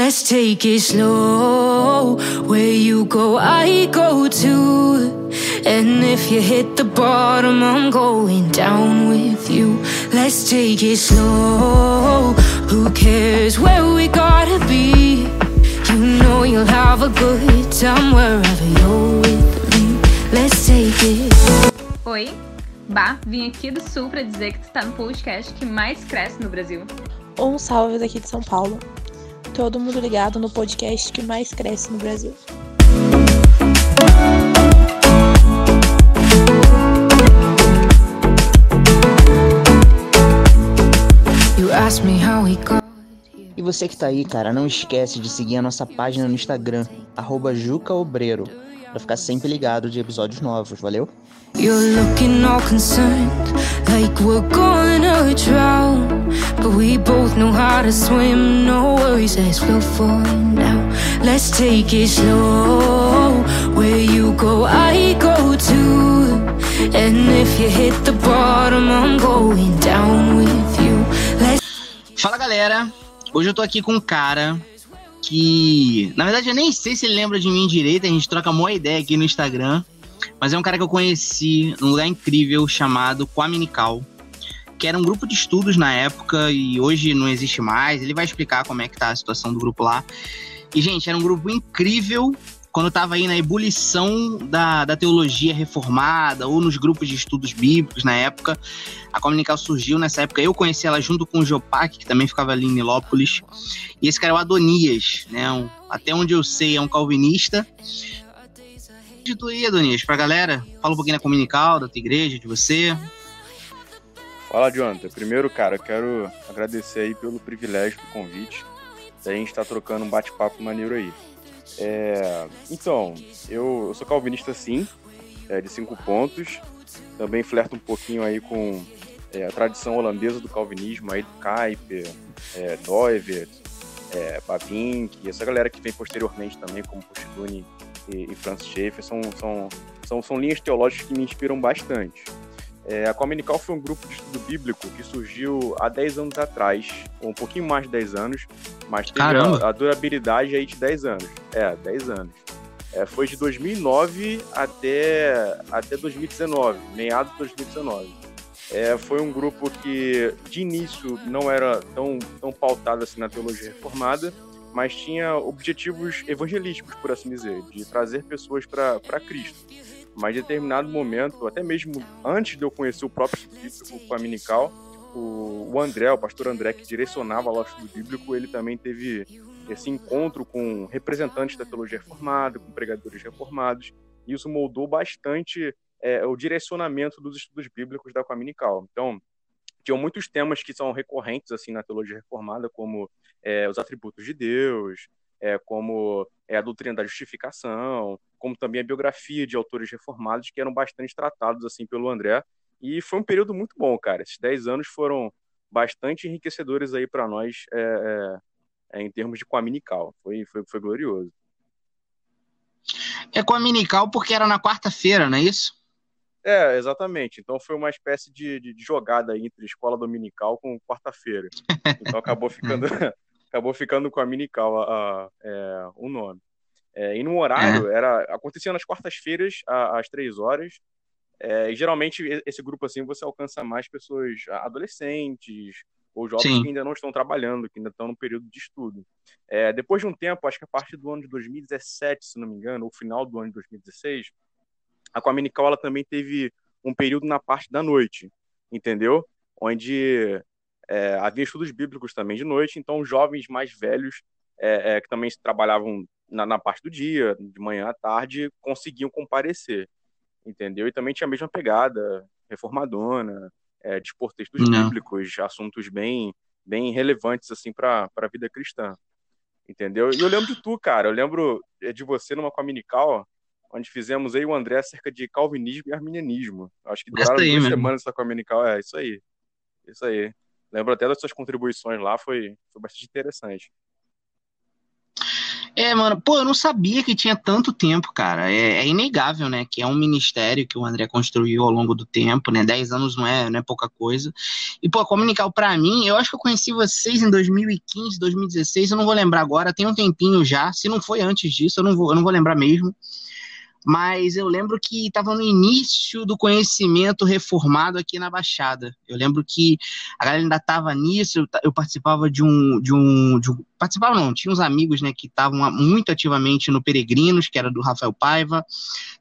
Let's take it slow. Where you go, I go too. And if you hit the bottom, I'm going down with you. Let's take it slow. Who cares where we gotta be? You know you'll have a good time wherever you're with me. Let's take it. Oi, Bah, vim aqui do Sul para dizer que tu tá no podcast que mais cresce no Brasil. Um salve daqui de São Paulo. Todo mundo ligado no podcast que mais cresce no Brasil. E você que tá aí, cara, não esquece de seguir a nossa página no Instagram, arroba jucaobreiro, pra ficar sempre ligado de episódios novos, valeu? You're looking all concerned, like we're gonna drown. But we both know how to swim, no worries as we'll find out. Let's take it slow. Where you go, I go too. And if you hit the bottom, I'm going down with you. Let's Fala galera, hoje eu tô aqui com um cara que, na verdade, eu nem sei se ele lembra de mim direito, a gente troca uma ideia aqui no Instagram, mas é um cara que eu conheci num lugar incrível chamado Quaminical, que era um grupo de estudos na época e hoje não existe mais. Ele vai explicar como é que tá a situação do grupo lá. E, gente, era um grupo incrível quando estava aí na ebulição da, da teologia reformada ou nos grupos de estudos bíblicos na época. A Comunical surgiu nessa época. Eu conheci ela junto com o Jopac, que também ficava ali em Nilópolis. E esse cara é o Adonias, né? Um, até onde eu sei, é um calvinista. De tu aí, Adonias, pra galera. Fala um pouquinho da Comunical, da tua igreja, de você. Fala, Jonathan. Primeiro, cara, eu quero agradecer aí pelo privilégio do convite. Da gente estar trocando um bate-papo maneiro aí. É, então, eu, eu sou calvinista sim, é, de cinco pontos. Também flerto um pouquinho aí com é, a tradição holandesa do calvinismo, aí do Kuyper, é, Doivert, é, essa galera que vem posteriormente também, como Postuni e, e Francis Schaeffer, são, são, são, são linhas teológicas que me inspiram bastante. É, a Comenical foi um grupo de estudo bíblico que surgiu há 10 anos atrás, ou um pouquinho mais de 10 anos, mas teve a, a durabilidade aí de 10 anos. É, 10 anos. É, foi de 2009 até, até 2019, meados de 2019. É, foi um grupo que, de início, não era tão, tão pautado assim na teologia reformada, mas tinha objetivos evangelísticos, por assim dizer, de trazer pessoas para Cristo. Mas em determinado momento, até mesmo antes de eu conhecer o próprio estudo bíblico com a Minical, o, o André, o pastor André, que direcionava lá o estudo bíblico, ele também teve esse encontro com representantes da teologia reformada, com pregadores reformados, e isso moldou bastante é, o direcionamento dos estudos bíblicos da Cominical. Então, tinham muitos temas que são recorrentes assim na teologia reformada, como é, os atributos de Deus, é, como é, a doutrina da justificação, como também a biografia de autores reformados que eram bastante tratados assim pelo André. E foi um período muito bom, cara. Esses 10 anos foram bastante enriquecedores aí para nós é, é, em termos de Quaminical. Foi, foi, foi glorioso. É Quaminical porque era na quarta-feira, não é isso? É, exatamente. Então foi uma espécie de, de, de jogada aí entre escola dominical com quarta-feira. Então acabou ficando, acabou ficando com a minical a, a, é, o nome. É, e no horário, era acontecia nas quartas-feiras, às três horas. É, e geralmente esse grupo assim você alcança mais pessoas adolescentes ou jovens Sim. que ainda não estão trabalhando, que ainda estão no período de estudo. É, depois de um tempo, acho que a partir do ano de 2017, se não me engano, ou final do ano de 2016, a Cominical ela também teve um período na parte da noite, entendeu? Onde é, havia estudos bíblicos também de noite, então jovens mais velhos é, é, que também trabalhavam na, na, parte do dia, de manhã à tarde, conseguiam comparecer, entendeu? E também tinha a mesma pegada reformadona, é, de expor textos Não. bíblicos, assuntos bem, bem relevantes assim para a vida cristã, entendeu? E eu lembro de tu, cara, eu lembro é, de você numa Cominical, onde fizemos aí o André acerca de calvinismo e arminianismo. Acho que duraram aí duas mesmo. semanas essa Cominical, é isso aí, isso aí. Lembro até das suas contribuições lá, foi, foi bastante interessante. É, mano, pô, eu não sabia que tinha tanto tempo, cara. É, é, inegável, né? Que é um ministério que o André construiu ao longo do tempo, né? Dez anos não é, não é pouca coisa. E, pô, a Comunical, pra mim, eu acho que eu conheci vocês em 2015, 2016, eu não vou lembrar agora, tem um tempinho já. Se não foi antes disso, eu não vou, eu não vou lembrar mesmo mas eu lembro que estava no início do conhecimento reformado aqui na Baixada. Eu lembro que a galera ainda estava nisso, eu, eu, participava de um, de um, de um, Participava não, tinha uns amigos né, que estavam muito ativamente no Peregrinos, que era do Rafael Paiva,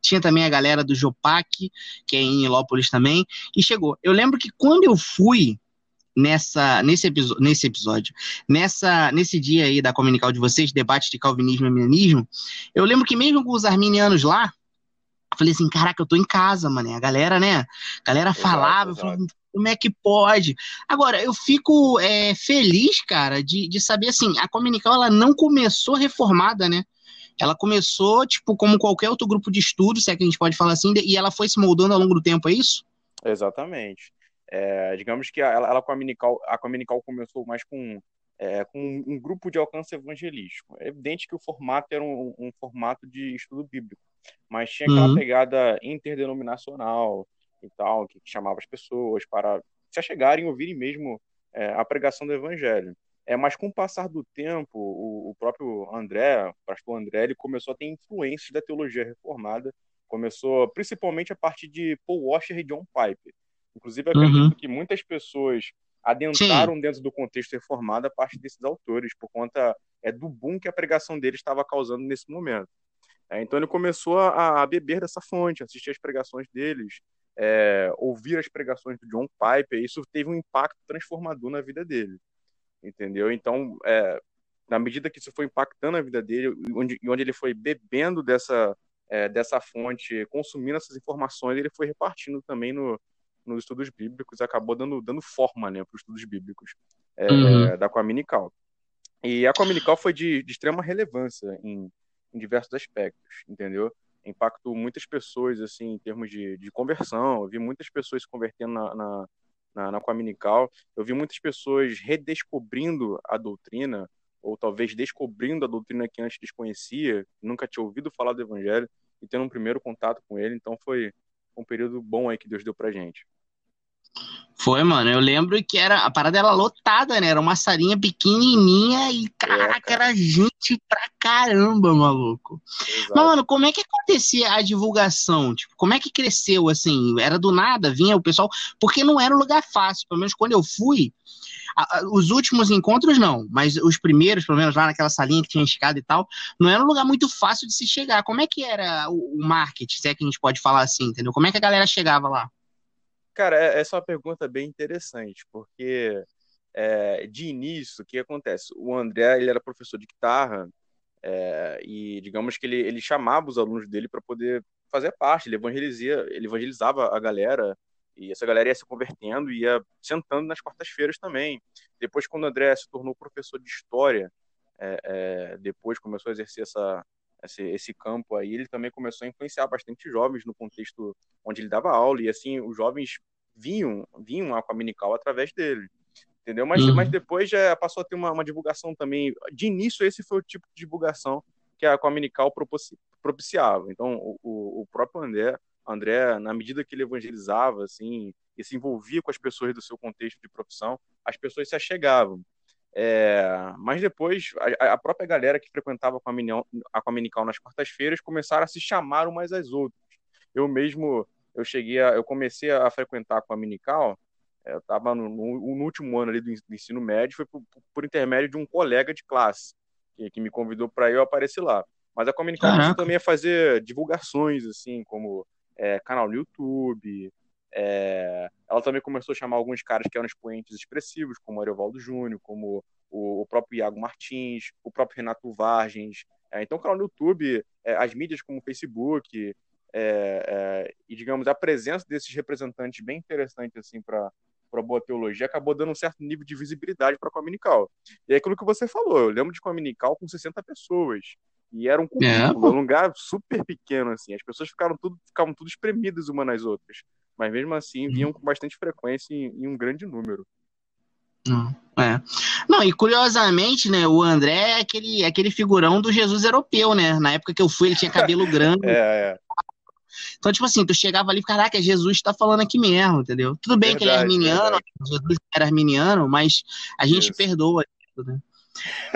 tinha também a galera do Jopac, que é em Ilópolis também, e chegou. Eu lembro que quando eu fui nessa nesse, nesse episódio, nessa nesse dia aí da comunical de vocês, debate de calvinismo e arminianismo, eu lembro que mesmo com os arminianos lá, eu falei assim, caraca, eu tô em casa, mano. A galera, né? A galera falava, exato, exato. como é que pode? Agora, eu fico é, feliz, cara, de, de saber assim, a Comunical ela não começou reformada, né? Ela começou, tipo, como qualquer outro grupo de estudo, se é que a gente pode falar assim, e ela foi se moldando ao longo do tempo, é isso? Exatamente. É, digamos que ela, ela com a Minical, a Cominical começou mais com, é, com um, grupo de alcance evangelístico. É evidente que o formato era um, um formato de estudo bíblico, mas tinha aquela uhum. pegada interdenominacional e tal, que chamava as pessoas para se achegarem e ouvirem mesmo é, a pregação do evangelho. É, mas com o passar do tempo, o, o próprio André, o pastor André, ele começou a ter influências da teologia reformada, começou principalmente a partir de Paul Washer e John Piper. Inclusive, acredito uhum. que muitas pessoas adentraram Sim. dentro do contexto reformado a partir desses autores, por conta é, do boom que a pregação dele estava causando nesse momento. É, então ele começou a, a, beber dessa fonte, assistir as pregações deles, é, ouvir as pregações do John Piper, e isso teve um impacto transformador na vida dele, entendeu? Então, é, na medida que isso foi impactando a vida dele, onde, onde ele foi bebendo dessa, é, dessa fonte, consumindo essas informações, ele foi repartindo também no, nos estudos bíblicos, acabou dando, dando forma né, para os estudos bíblicos é, uhum. da Coaminical. E a Coaminical foi de, de extrema relevância em, em, diversos aspectos, entendeu? Impactou muitas pessoas, assim, em termos de, de conversão. Eu vi muitas pessoas se convertendo na, na, na, na Coaminical. Eu vi muitas pessoas redescobrindo a doutrina, ou talvez descobrindo a doutrina que antes desconhecia, nunca tinha ouvido falar do Evangelho, e tendo um primeiro contato com ele. Então foi um período bom aí que Deus deu pra gente. Foi, mano. Eu lembro que era a parada era lotada, né? Era uma salinha pequenininha e caraca, era gente pra caramba, maluco. Exato. Mas, mano, como é que acontecia a divulgação? Tipo, como é que cresceu assim? Era do nada, vinha o pessoal, porque não era um lugar fácil. Pelo menos quando eu fui, a, a, os últimos encontros não, mas os primeiros, pelo menos lá naquela salinha que tinha escada e tal, não era um lugar muito fácil de se chegar. Como é que era o, o marketing, se é que a gente pode falar assim, entendeu? Como é que a galera chegava lá? Cara, é, essa é uma pergunta bem interessante, porque é, de início, o que acontece? O André ele era professor de guitarra é, e, digamos que ele, ele chamava os alunos dele para poder fazer parte, ele, evangelizia, ele evangelizava a galera e essa galera ia se convertendo e ia sentando nas quartas-feiras também. Depois, quando o André se tornou professor de história, é, é, depois começou a exercer essa, esse, esse, campo aí, ele também começou a influenciar bastante jovens no contexto onde ele dava aula, e assim, os jovens vinham, vinham a Cominical através dele. Entendeu? Mas, uhum. mas depois já passou a ter uma, uma, divulgação também. De início, esse foi o tipo de divulgação que a Cominical propiciava. Então, o, o próprio André, André, na medida que ele evangelizava, assim, e se envolvia com as pessoas do seu contexto de profissão, as pessoas se achegavam. É, mas depois, a, a, própria galera que frequentava a Cominical nas quartas-feiras começaram a se chamar umas às outras. Eu mesmo eu cheguei a, eu comecei a frequentar com a Minical, é, eu estava no, no, no, último ano ali do, ensino médio, foi por, por, intermédio de um colega de classe, que, que me convidou para eu aparecer lá. Mas a Cominical começou também a fazer divulgações, assim, como é, canal no YouTube, é, ela também começou a chamar alguns caras que eram expoentes expressivos, como Ariovaldo Júnior, como o, o, próprio Iago Martins, o próprio Renato Vargens. É, então, o canal no YouTube, é, as mídias como o Facebook, é, é, e digamos a presença desses representantes bem interessante assim para para boa teologia acabou dando um certo nível de visibilidade para a Cominical. E é aquilo que você falou, eu lembro de Cominical com 60 pessoas. E era um, é, um lugar super pequeno, assim. As pessoas ficaram tudo, ficavam tudo espremidas umas nas outras. Mas mesmo assim, vinham com bastante frequência em, em um grande número. Não, é. Não, e curiosamente, né, o André é aquele, é aquele figurão do Jesus europeu, né? Na época que eu fui, ele tinha cabelo grande. é, é. Então, tipo assim, tu chegava ali e caraca, Jesus tá falando aqui mesmo, entendeu? Tudo bem que ele é Verdade, arminiano, verdade. Jesus era arminiano, mas a gente Isso. perdoa isso, né?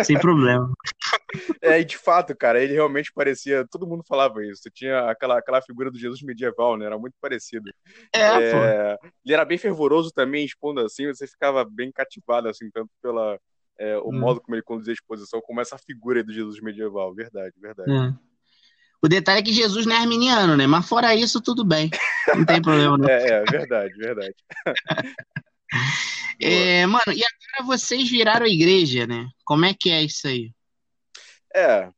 Sem problema. É, e de fato, cara, ele realmente parecia. Todo mundo falava isso. Tinha aquela, aquela figura do Jesus medieval, né? Era muito parecido. É. É, ele era bem fervoroso também, expondo assim, você ficava bem cativado, assim, tanto pela. é, o Hum. modo como ele conduzia a exposição, como essa figura aí do Jesus medieval. Verdade, verdade. É. O detalhe é que Jesus não é arminiano, né? Mas fora isso, tudo bem. Não tem problema, não. É, é, verdade, verdade. É, mano, e agora vocês viraram a igreja, né? Como é que é isso aí? É,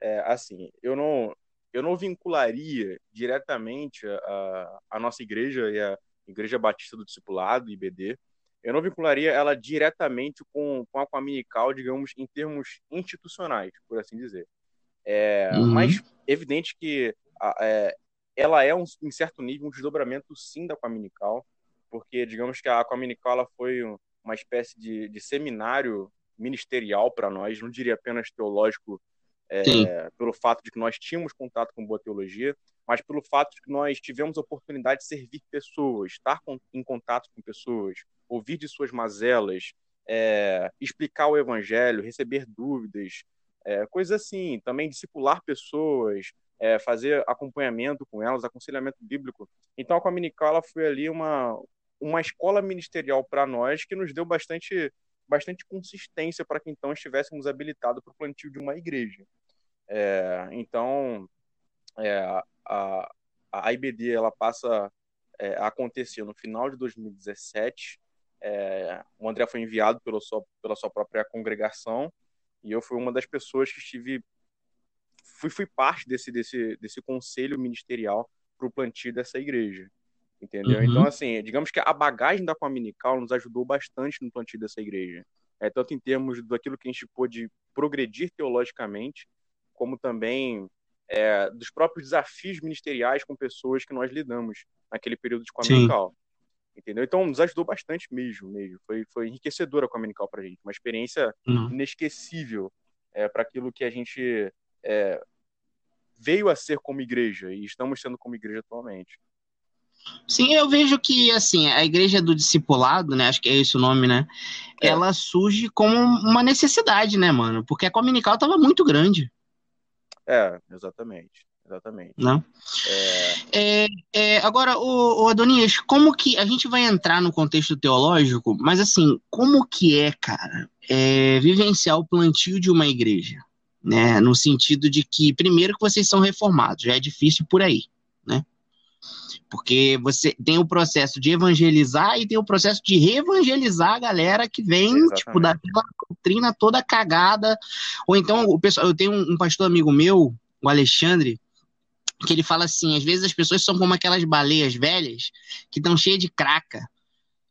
é, assim, eu não, eu não vincularia diretamente a, a nossa igreja e a Igreja Batista do Discipulado, IBD, eu não vincularia ela diretamente com, com a Coaminical, digamos, em termos institucionais, por assim dizer. É, Uhum. Mas evidente que a- é, ela é, um, em certo nível, um desdobramento, sim, da Coaminical, porque, digamos que a Coaminical ela foi um- uma espécie de, de seminário ministerial para nós, não diria apenas teológico, é, pelo fato de que nós tínhamos contato com boa teologia, mas pelo fato de que nós tivemos a oportunidade de servir pessoas, estar com- em contato com pessoas, ouvir de suas mazelas, é, explicar o evangelho, receber dúvidas, é, assim, também discipular pessoas, é, fazer acompanhamento com elas, aconselhamento bíblico. Então a Cominical foi ali uma, uma escola ministerial para nós que nos deu bastante, bastante consistência para que então estivéssemos habilitados para o plantio de uma igreja. É, então é, a, a IBD ela passa é, acontecer no final de 2017. É, o André foi enviado pela sua, pela sua própria congregação e eu fui uma das pessoas que estive fui, fui parte desse, desse, desse conselho ministerial para o plantio dessa igreja. Entendeu? Uhum. Então, assim, digamos que a bagagem da Coaminical nos ajudou bastante no plantio dessa igreja. É, tanto em termos daquilo que a gente pôde progredir teologicamente, como também é, dos próprios desafios ministeriais com pessoas que nós lidamos naquele período de Coaminical. Entendeu? Então, nos ajudou bastante mesmo, mesmo. Foi, foi enriquecedora a Coaminical para a gente. Uma experiência Não. inesquecível é, para aquilo que a gente é, veio a ser como igreja e estamos sendo como igreja atualmente. Sim, eu vejo que, assim, a igreja do discipulado, né? Acho que é esse o nome, né? É. Ela surge como uma necessidade, né, mano? Porque a Cominical tava muito grande, É, exatamente. Exatamente. né? É, É, é, agora, o, Adonias, como que a gente vai entrar no contexto teológico, mas assim, como que é, cara, é, vivenciar o plantio de uma igreja, né? No sentido de que, primeiro, que vocês são reformados, já é difícil por aí, né? Porque você tem o processo de evangelizar e tem o processo de reevangelizar a galera que vem, Exatamente. tipo, daquela doutrina toda cagada. Ou então, o pessoal, eu tenho um, um pastor amigo meu, o Alexandre, que ele fala assim, às vezes as pessoas são como aquelas baleias velhas que estão cheias de craca.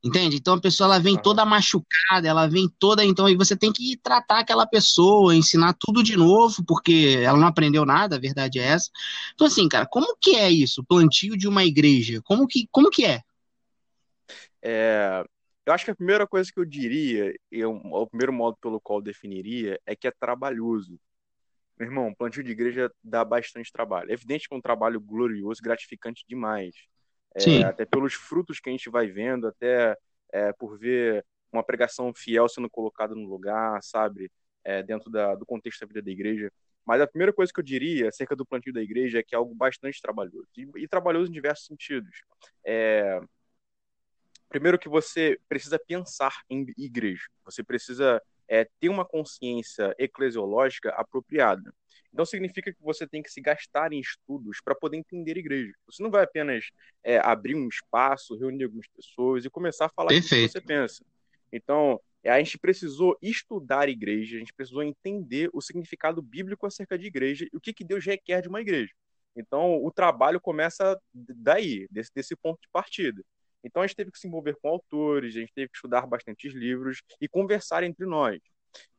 Entende? Então a pessoa ela vem toda machucada, ela vem toda, então aí você tem que tratar aquela pessoa, ensinar tudo de novo, porque ela não aprendeu nada, a verdade é essa. Então assim, cara, como que é isso? Plantio de uma igreja? Como que, como que é? é, eu acho que a primeira coisa que eu diria, eu- o primeiro modo pelo qual eu definiria, é que é trabalhoso. Meu irmão, plantio de igreja dá bastante trabalho. É evidente que é um trabalho glorioso, gratificante demais. É, até pelos frutos que a gente vai vendo, até é, por ver uma pregação fiel sendo colocada no lugar, sabe? É, dentro da- do contexto da vida da igreja. Mas a primeira coisa que eu diria acerca do plantio da igreja é que é algo bastante trabalhoso. E, e trabalhoso em diversos sentidos. É, primeiro que você precisa pensar em igreja. Você precisa é, ter uma consciência eclesiológica apropriada. Então significa que você tem que se gastar em estudos para poder entender a igreja. Você não vai apenas é, abrir um espaço, reunir algumas pessoas e começar a falar o que você pensa. Então, é, a gente precisou estudar a igreja, a gente precisou entender o significado bíblico acerca de igreja e o que, que Deus requer de uma igreja. Então, o trabalho começa daí, desse, desse ponto de partida. Então, a gente teve que se envolver com autores, a gente teve que estudar bastantes livros e conversar entre nós.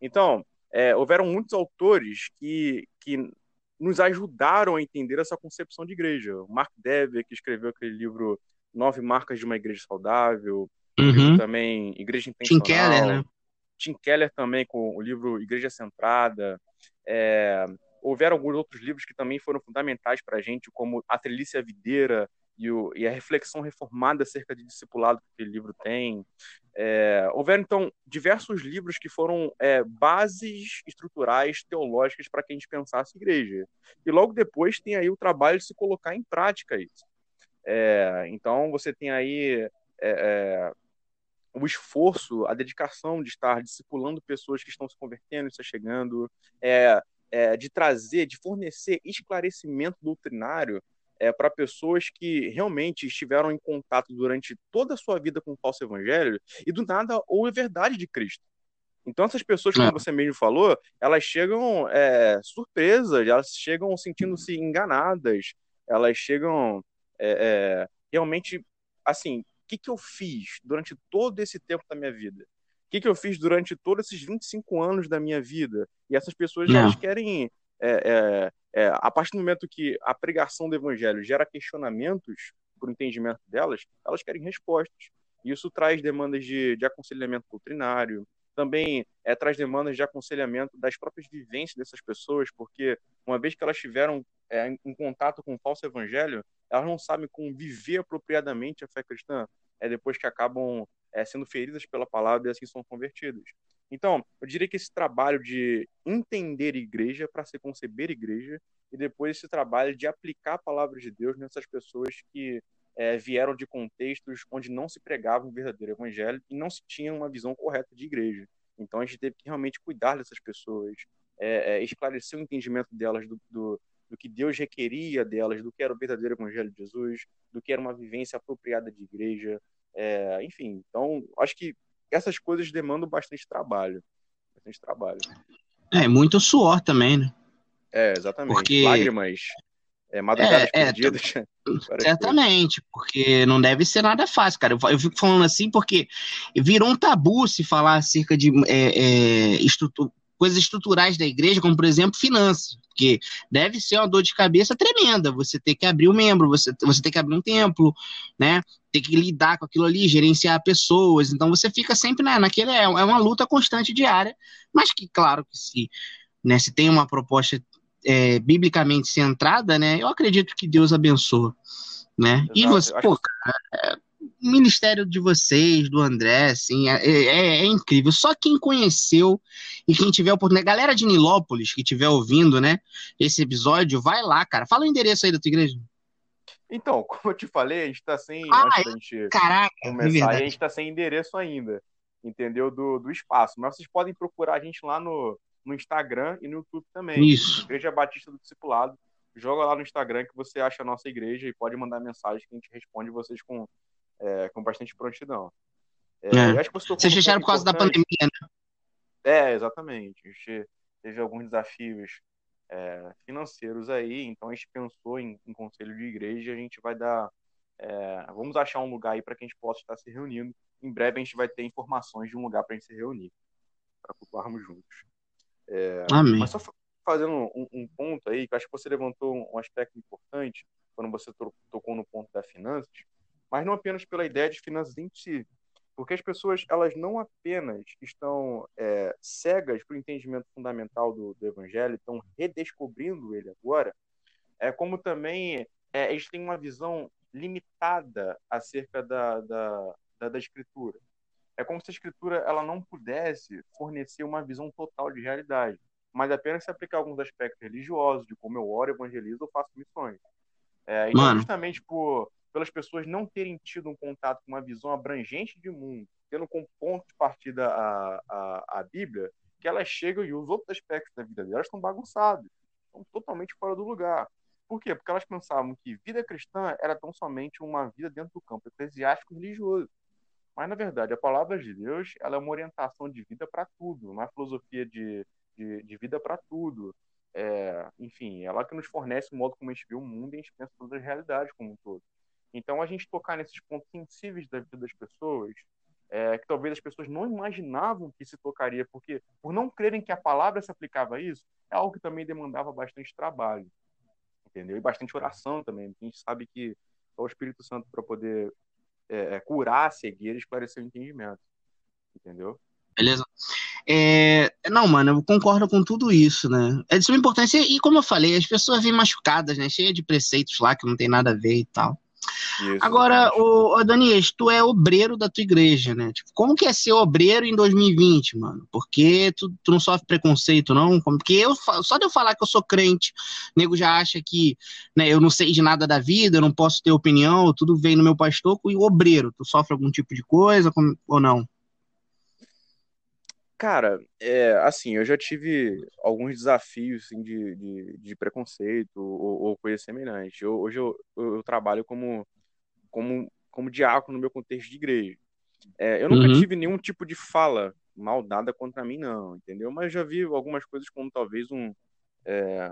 Então, é, houveram muitos autores que, que nos ajudaram a entender essa concepção de igreja. O Mark Dever, que escreveu aquele livro Nove Marcas de uma Igreja Saudável, Uhum. Também Igreja Intencional. Tim Keller, né? Tim Keller também com o livro Igreja Centrada. É, houveram alguns outros livros que também foram fundamentais para a gente, como A Trilícia Videira e, o, e, a reflexão reformada acerca de discipulado que aquele livro tem. É, houveram, então, diversos livros que foram é, bases estruturais teológicas para que a gente pensasse igreja. E logo depois tem aí o trabalho de se colocar em prática isso. É, então, você tem aí é, é, o esforço, a dedicação de estar discipulando pessoas que estão se convertendo, está chegando, é, é, de trazer, de fornecer esclarecimento doutrinário é, para pessoas que realmente estiveram em contato durante toda a sua vida com o falso evangelho e do nada ou a verdade de Cristo. Então essas pessoas, como é. você mesmo falou, elas chegam é, surpresas, elas chegam sentindo-se enganadas, elas chegam é, é realmente assim o que, que eu fiz durante todo esse tempo da minha vida? O que, que eu fiz durante todos esses 25 anos da minha vida? E essas pessoas elas querem. É, é, é, a partir do momento que a pregação do evangelho gera questionamentos para o entendimento delas, elas querem respostas. Isso traz demandas de, de aconselhamento doutrinário, também é, traz demandas de aconselhamento das próprias vivências dessas pessoas, porque uma vez que elas tiveram é, em contato com o falso evangelho, elas não sabem como viver apropriadamente a fé cristã, é depois que acabam é, sendo feridas pela palavra e assim são convertidas. Então, eu diria que esse trabalho de entender igreja para se conceber igreja e depois esse trabalho de aplicar a palavra de Deus nessas pessoas que é, vieram de contextos onde não se pregava um verdadeiro evangelho e não se tinha uma visão correta de igreja. Então, a gente teve que realmente cuidar dessas pessoas, é, é, esclarecer o entendimento delas do, do, do que Deus requeria delas, do que era o verdadeiro evangelho de Jesus, do que era uma vivência apropriada de igreja, é, enfim. Então, acho que essas coisas demandam bastante trabalho, bastante trabalho. É, muito suor também, né? É, exatamente. Porque... Lágrimas, é, madrugadas é, é perdidas. certamente, porque não deve ser nada fácil, cara. Eu, eu, fico falando assim porque virou um tabu se falar acerca de é, é, estrutura, coisas estruturais da igreja, como por exemplo finanças, porque deve ser uma dor de cabeça tremenda. Você ter que abrir um membro, você, você ter que abrir um templo, né? Ter que lidar com aquilo ali, gerenciar pessoas. Então você fica sempre né, naquele. É, é uma luta constante diária, mas que, claro, que se, né, se tem uma proposta é, biblicamente centrada, né? Eu acredito que Deus abençoa. Né? Exato. E você, pô, cara, o ministério de vocês, do André, assim, é, é, é, incrível. Só quem conheceu e quem tiver oportunidade, galera de Nilópolis que estiver ouvindo, né, esse episódio, vai lá, cara. Fala o endereço aí da tua igreja. Então, como eu te falei, a gente tá sem. Ah, antes da gente caraca, é começar, a gente tá sem endereço ainda, entendeu? Do, do espaço. Mas vocês podem procurar a gente lá no, no Instagram e no YouTube também. Isso. Igreja Batista do Discipulado. Joga lá no Instagram que você acha a nossa igreja e pode mandar mensagem que a gente responde vocês com é, com bastante prontidão. É, é. Acho que você Vocês fecharam por causa da pandemia, né? É, exatamente. A gente teve alguns desafios é, financeiros aí, então a gente pensou em, em conselho de igreja a gente vai dar. É, vamos achar um lugar aí para que a gente possa estar se reunindo. Em breve a gente vai ter informações de um lugar para a gente se reunir, para cultuarmos juntos. É, Amém. Mas só fazendo um, um, ponto aí, que acho que você levantou um aspecto importante quando você tocou no ponto das finanças mas não apenas pela ideia de finanças em si, porque as pessoas elas não apenas estão é, cegas para o entendimento fundamental do, do, evangelho, estão redescobrindo ele agora, é como também é, eles têm uma visão limitada acerca da, da, da, da escritura. É como se a escritura ela não pudesse fornecer uma visão total de realidade, mas apenas se aplicar alguns aspectos religiosos, de como eu oro, evangelizo ou faço missões. É, então, justamente por pelas pessoas não terem tido um contato com uma visão abrangente de mundo, tendo como ponto de partida a, a, a Bíblia, que elas chegam e os outros aspectos da vida delas estão bagunçados, estão totalmente fora do lugar. Por quê? Porque elas pensavam que vida cristã era tão somente uma vida dentro do campo eclesiástico religioso. Mas, na verdade, a palavra de Deus ela é uma orientação de vida para tudo, uma filosofia de, de, de vida para tudo. É, enfim, ela que nos fornece o modo como a gente vê o mundo e a gente pensa todas as realidades como um todo. Então, a gente tocar nesses pontos sensíveis da vida das pessoas, é, que talvez as pessoas não imaginavam que se tocaria, porque por não crerem que a palavra se aplicava a isso, é algo que também demandava bastante trabalho, entendeu? E bastante oração também. A gente sabe que é o Espírito Santo para poder é, é, curar a cegueira e esclarecer o entendimento. Entendeu? Beleza? É, não, mano, eu concordo com tudo isso, né? É de suma importância, e como eu falei, as pessoas vêm machucadas, né? Cheia de preceitos lá que não tem nada a ver e tal. Isso, Agora, o, Daniel, tu é obreiro da tua igreja, né? Tipo, como que é ser obreiro em 2020, mano? Porque tu, tu não sofre preconceito, não? Porque eu, só de eu falar que eu sou crente, o nego já acha que né, eu não sei de nada da vida, eu não posso ter opinião, tudo vem no meu pastor. E o obreiro, tu sofre algum tipo de coisa ou não? Cara, é, assim, eu já tive alguns desafios assim, de, de, de preconceito ou, ou coisa semelhante. Eu, hoje eu, eu, trabalho como, como, como diácono no meu contexto de igreja. É, eu nunca uhum. tive nenhum tipo de fala maldada contra mim, não, entendeu? Mas já vi algumas coisas como talvez um, é,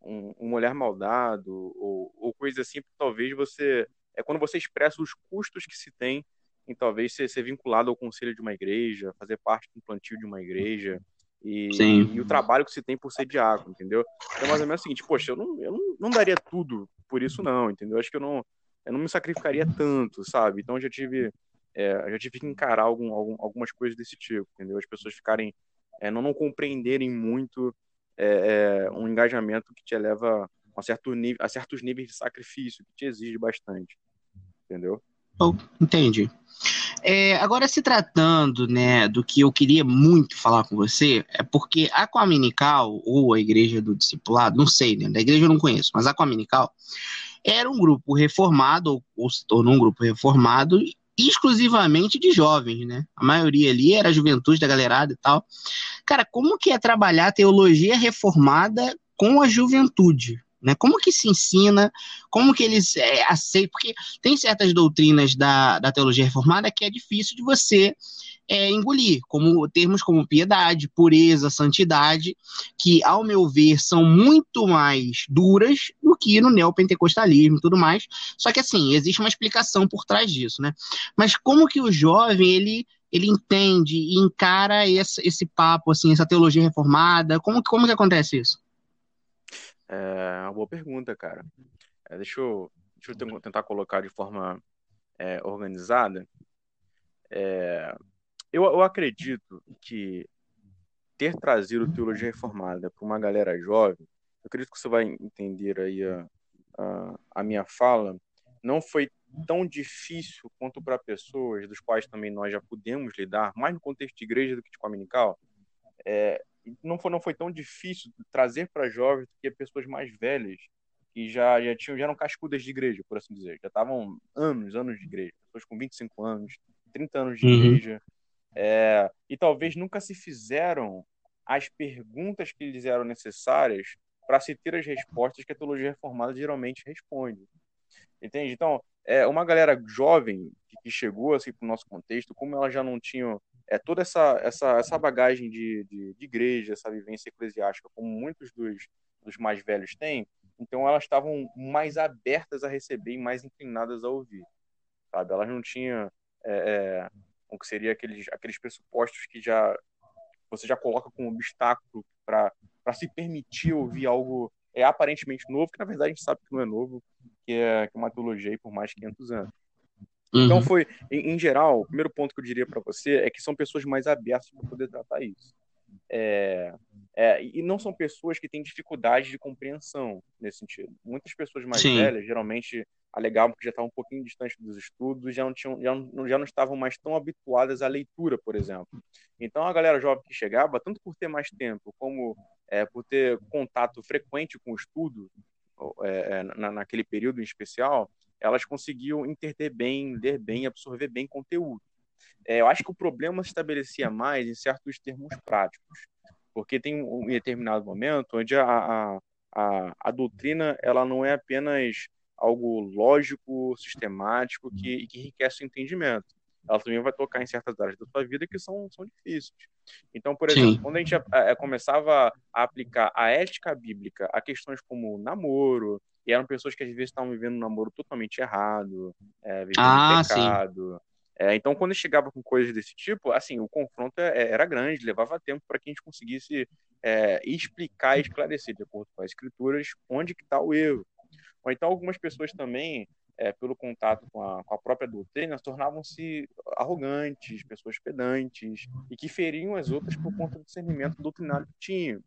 um, um olhar maldado ou, ou coisa assim, talvez você. É quando você expressa os custos que se tem em talvez ser, ser vinculado ao conselho de uma igreja, fazer parte do plantio de uma igreja. E, e, o trabalho que se tem por ser diácono, entendeu? Então, mais ou menos é o seguinte, poxa, eu não, eu não, não daria tudo por isso, não, entendeu? Acho que eu não, eu não me sacrificaria tanto, sabe? Então, eu já tive, é, já tive que encarar algum, algum, algumas coisas desse tipo, entendeu? As pessoas ficarem, é, não, não compreenderem muito é, é um engajamento que te leva a, certo nível, a certos níveis de sacrifício, que te exige bastante, entendeu? Entendi. É, agora, se tratando né, do que eu queria muito falar com você, é porque a Coaminical, ou a Igreja do Discipulado, não sei, né, da igreja eu não conheço, mas a Coaminical era um grupo reformado, ou, ou se tornou um grupo reformado, exclusivamente de jovens, né? A maioria ali era a juventude da galerada e tal. Cara, como que é trabalhar teologia reformada com a juventude? Né? Como que se ensina, como que eles é, aceitam, porque tem certas doutrinas da, da teologia reformada que é difícil de você é, engolir, como termos como piedade, pureza, santidade, que, ao meu ver, são muito mais duras do que no neopentecostalismo e tudo mais. Só que, assim, existe uma explicação por trás disso, né? Mas como que o jovem, ele ele entende e encara esse, esse papo, assim, essa teologia reformada? Como, como que acontece isso? É uma boa pergunta, cara. É, deixa eu, deixa eu tentar colocar de forma é, organizada. É, eu, eu acredito que ter trazido teologia reformada para uma galera jovem, eu acredito que você vai entender aí a, a, a minha fala, não foi tão difícil quanto para pessoas dos quais também nós já pudemos lidar, mais no contexto de igreja do que de comunical, é, não foi, não foi tão difícil trazer para jovens do que pessoas mais velhas que já, já tinham já eram cascudas de igreja, por assim dizer. Já estavam anos, anos de igreja. Pessoas com 25 anos, 30 anos de uhum. igreja. É, e talvez nunca se fizeram as perguntas que lhes eram necessárias para se ter as respostas que a teologia reformada geralmente responde. Entende? Então, é, uma galera jovem que chegou assim, para o nosso contexto, como ela já não tinha é, toda essa, essa, essa bagagem de, de, de igreja, essa vivência eclesiástica, como muitos dos, dos mais velhos têm, então elas estavam mais abertas a receber e mais inclinadas a ouvir, sabe? Elas não tinham é, é, o que seria aqueles, aqueles pressupostos que já você já coloca como obstáculo para se permitir ouvir algo é aparentemente novo, que na verdade a gente sabe que não é novo, que é, que é uma teologia aí por mais de 500 anos. Então, uhum. Então foi, em, em, geral, o primeiro ponto que eu diria para você é que são pessoas mais abertas para poder tratar isso. É, é, e não são pessoas que têm dificuldade de compreensão nesse sentido. Muitas pessoas mais Sim. velhas geralmente alegavam que já estavam um pouquinho distante dos estudos, já não tinham, já não, já não estavam mais tão habituadas à leitura, por exemplo. Então a galera jovem que chegava, tanto por ter mais tempo como é, por ter contato frequente com o estudo é, na, naquele período em especial, elas conseguiam entender bem, ler bem, absorver bem conteúdo. É, eu acho que o problema se estabelecia mais em certos termos práticos, porque tem um determinado momento onde a, a, a, a doutrina ela não é apenas algo lógico, sistemático, que, que enriquece o entendimento. Ela também vai tocar em certas áreas da sua vida que são, são difíceis. Então, por exemplo, Sim. quando a gente a, a, começava a aplicar a ética bíblica a questões como namoro, e eram pessoas que às vezes estavam vivendo um namoro totalmente errado, é, vivendo ah, pecado. É, então, quando chegava com coisas desse tipo, assim, o confronto é, é, era grande, levava tempo para que a gente conseguisse é, explicar e esclarecer, de acordo com as escrituras, onde que está o erro. Ou então, algumas pessoas também é, pelo contato com a, com a própria doutrina, tornavam-se arrogantes, pessoas pedantes, e que feriam as outras por conta do discernimento doutrinário que tinham.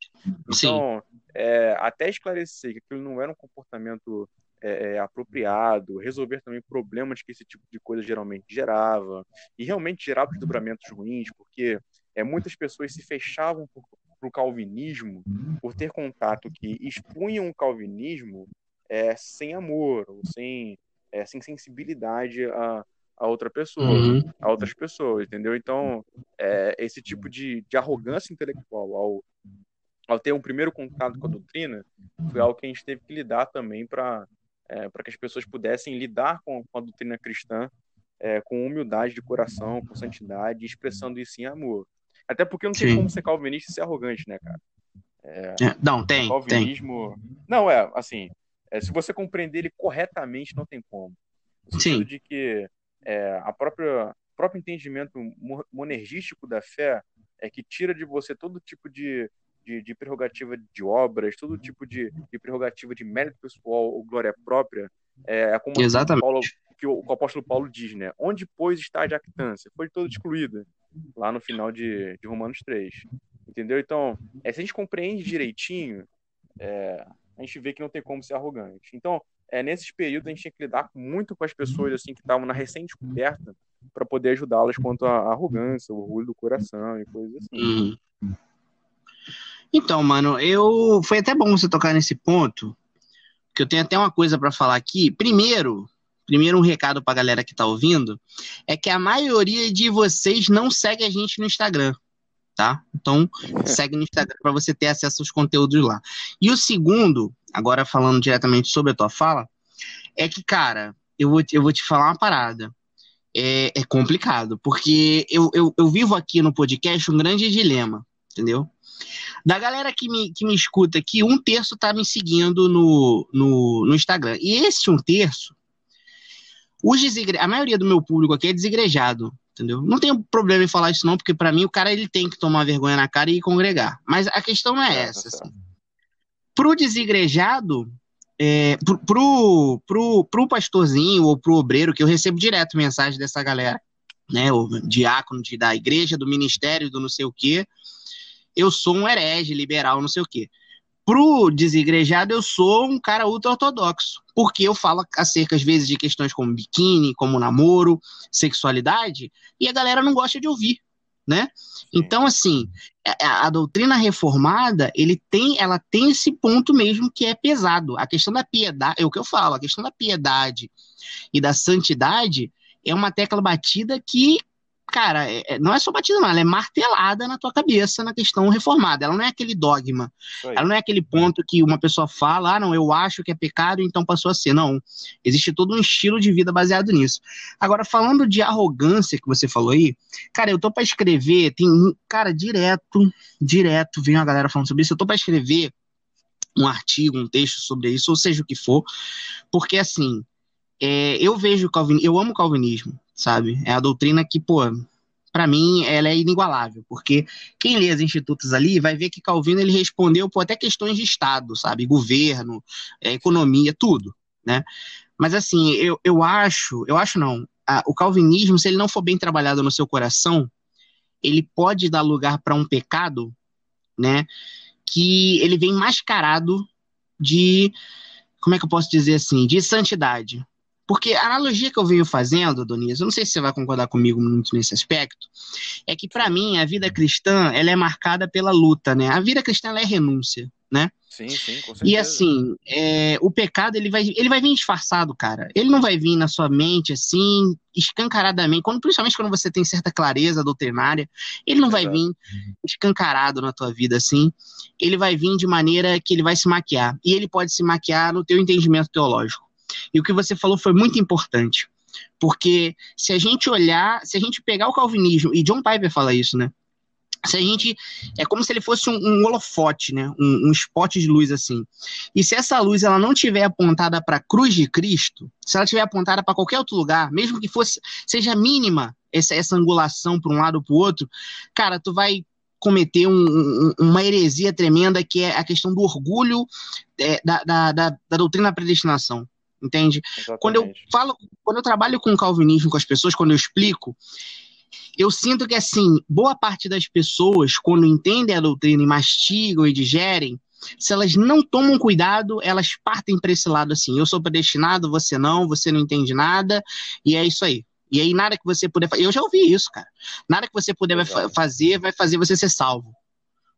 Então, é, até esclarecer que aquilo não era um comportamento é, é, apropriado, resolver também problemas que esse tipo de coisa geralmente gerava, e realmente gerava desdobramentos ruins, porque é, muitas pessoas se fechavam para o calvinismo por ter contato que expunham o calvinismo é, sem amor, ou sem é, sem sensibilidade a, a outra pessoa, uhum. a outras pessoas, entendeu? Então, é, esse tipo de, de arrogância intelectual ao, ao ter um primeiro contato com a doutrina foi algo que a gente teve que lidar também para é, para que as pessoas pudessem lidar com, com a doutrina cristã é, com humildade de coração, com santidade, expressando isso em amor. Até porque não tem Sim. como ser calvinista e ser arrogante, né, cara? É, é não, tem. Calvinismo. Tem. Não, é, assim, é, se você compreender ele corretamente, não tem como. No sentido Sim. de que é, a própria próprio entendimento monergístico da fé é que tira de você todo tipo de, de, de prerrogativa de obras, todo tipo de, de, prerrogativa de mérito pessoal ou glória própria. É, é como Exatamente. Paulo, que o, o, apóstolo Paulo diz, né? Onde, pois, está a jactância? Foi toda excluída, lá no final de, de Romanos 3. Entendeu? Então, é, se a gente compreende direitinho, é, a gente vê que não tem como ser arrogante. Então, é, nesses períodos, a gente tinha que lidar muito com as pessoas assim que estavam na recém-descoberta para poder ajudá-las quanto à arrogância, o orgulho do coração e coisas assim. Uhum. Então, mano, eu foi até bom você tocar nesse ponto, que eu tenho até uma coisa para falar aqui. Primeiro, primeiro um recado para a galera que está ouvindo, é que a maioria de vocês não segue a gente no Instagram tá? Então, segue no Instagram para você ter acesso aos conteúdos lá. E o segundo, agora falando diretamente sobre a tua fala, é que, cara, eu vou, eu vou te falar uma parada. É, é complicado, porque eu, eu, eu vivo aqui no podcast um grande dilema, entendeu? Da galera que me, que me escuta aqui, um terço tá me seguindo no, no, no Instagram. E esse um terço, os desigre... a maioria do meu público aqui é desigrejado entendeu? Não tenho problema em falar isso não, porque para mim o cara ele tem que tomar vergonha na cara e congregar. Mas a questão não é, é essa. Assim. Pro desigrejado, é, pro, pro, pro, pro pastorzinho ou pro obreiro, que eu recebo direto mensagem dessa galera, né, o diácono de, da igreja, do ministério, do não sei o quê, eu sou um herege, liberal, não sei o quê pro desigrejado, eu sou um cara ultra-ortodoxo, porque eu falo acerca, às vezes, de questões como biquíni, como namoro, sexualidade, e a galera não gosta de ouvir, né? Então, assim, a, a, doutrina reformada, ele tem, ela tem esse ponto mesmo que é pesado. A questão da piedade, é o que eu falo, a questão da piedade e da santidade é uma tecla batida que cara, é, é, não é só batida, não, ela é martelada na tua cabeça na questão reformada. Ela não é aquele dogma. Ela não é aquele ponto que uma pessoa fala, ah, não, eu acho que é pecado, então passou a ser. Não. Existe todo um estilo de vida baseado nisso. Agora, falando de arrogância que você falou aí, cara, eu tô para escrever, tem, cara, direto, direto, vem a galera falando sobre isso, eu tô para escrever um artigo, um texto sobre isso, ou seja o que for, porque assim, é, eu vejo o calvinismo, eu amo o calvinismo, sabe? É a doutrina que, pô, para mim ela é inigualável, porque quem lê as institutos ali vai ver que Calvino ele respondeu por até questões de Estado, sabe? Governo, é, economia, tudo, né? Mas assim, eu, eu acho, eu acho não, a, o calvinismo, se ele não for bem trabalhado no seu coração, ele pode dar lugar para um pecado, né? Que ele vem mascarado de, como é que eu posso dizer assim, de santidade, porque a analogia que eu venho fazendo, Donias, eu não sei se você vai concordar comigo muito nesse aspecto, é que para mim a vida cristã ela é marcada pela luta, né? A vida cristã é renúncia, né? Sim, sim, com certeza. E assim, é, o pecado ele vai, ele vai vir disfarçado, cara. Ele não vai vir na sua mente assim, escancaradamente, quando, principalmente quando você tem certa clareza doutrinária, ele não vai vir escancarado na tua vida assim. Ele vai vir de maneira que ele vai se maquiar. E ele pode se maquiar no teu entendimento teológico. E o que você falou foi muito importante. Porque se a gente olhar, se a gente pegar o calvinismo, e John Piper fala isso, né? Se a gente. É como se ele fosse um, um holofote, né? Um, um spot de luz assim. E se essa luz ela não tiver apontada para a cruz de Cristo, se ela tiver apontada para qualquer outro lugar, mesmo que fosse seja mínima essa, essa angulação para um lado ou para o outro, cara, tu vai cometer um, um, uma heresia tremenda que é a questão do orgulho é, da, da, da, da doutrina da predestinação entende? Exatamente. Quando eu falo, quando eu trabalho com calvinismo com as pessoas, quando eu explico, eu sinto que assim, boa parte das pessoas, quando entendem a doutrina e mastigam e digerem, se elas não tomam cuidado, elas partem para esse lado assim. Eu sou predestinado, você não, você não entende nada, e é isso aí. E aí, nada que você puder fazer. Eu já ouvi isso, cara. Nada que você puder fa fazer vai fazer você ser salvo.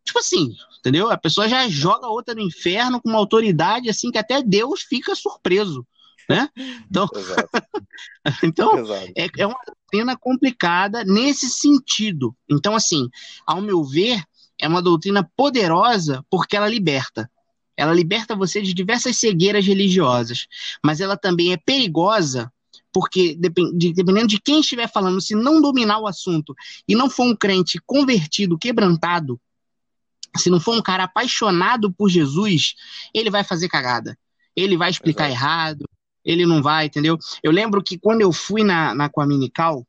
Tipo assim, entendeu? A pessoa já joga outra no inferno com uma autoridade assim que até Deus fica surpreso. Né? Então, então é, é uma doutrina complicada nesse sentido. Então, assim, ao meu ver, é uma doutrina poderosa porque ela liberta. Ela liberta você de diversas cegueiras religiosas, mas ela também é perigosa porque dependendo de quem estiver falando, se não dominar o assunto e não for um crente convertido, quebrantado, se não for um cara apaixonado por Jesus, ele vai fazer cagada. Ele vai explicar Exato. errado, ele não vai, entendeu? Eu lembro que quando eu fui na, na Coaminical,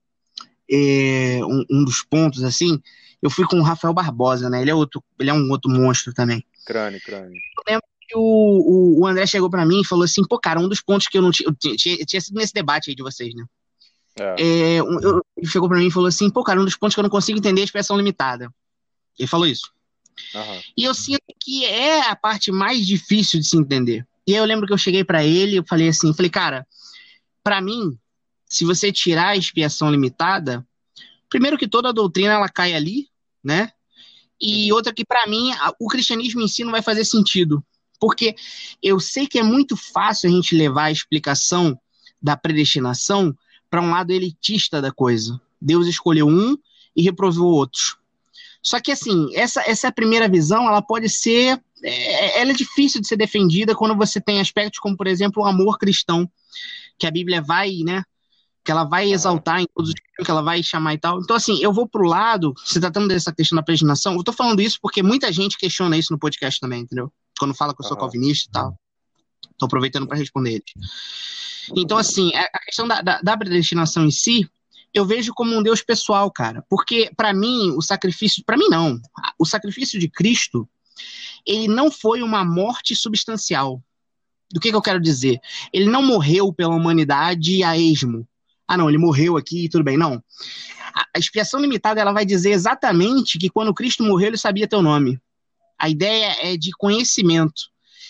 é, um, um, dos pontos, assim, eu fui com o Rafael Barbosa, né? Ele é, outro, ele é um outro monstro também. Crânio, crânio. Eu lembro que o, o, o André chegou para mim e falou assim, pô, cara, um dos pontos que eu não tinha, tinha, tinha sido nesse debate aí de vocês, né? É. É, um, eu, ele chegou para mim e falou assim, pô, cara, um dos pontos que eu não consigo entender é a expressão limitada. Ele falou isso. Uhum. E eu sinto que é a parte mais difícil de se entender. E aí eu lembro que eu cheguei para ele, eu falei assim, falei, cara, para mim, se você tirar a expiação limitada, primeiro que toda a doutrina ela cai ali, né? E outra que para mim o cristianismo em si não vai fazer sentido, porque eu sei que é muito fácil a gente levar a explicação da predestinação para um lado elitista da coisa. Deus escolheu um e reprovou outros. Só que assim, essa essa primeira visão, ela pode ser é, ela é difícil de ser defendida quando você tem aspectos como, por exemplo, o amor cristão, que a Bíblia vai, né, que ela vai exaltar em todos os que ela vai chamar e tal. Então, assim, eu vou pro lado, se tratando dessa questão da predestinação, eu tô falando isso porque muita gente questiona isso no podcast também, entendeu? Quando fala que eu sou calvinista e tal. Tô aproveitando para responder eles. Então, assim, a questão da, da, da predestinação em si, eu vejo como um Deus pessoal, cara. Porque, para mim, o sacrifício. para mim, não. O sacrifício de Cristo, ele não foi uma morte substancial. Do que, que eu quero dizer? Ele não morreu pela humanidade a esmo. Ah, não, ele morreu aqui, tudo bem. Não. A expiação limitada ela vai dizer exatamente que quando Cristo morreu, ele sabia teu nome. A ideia é de conhecimento.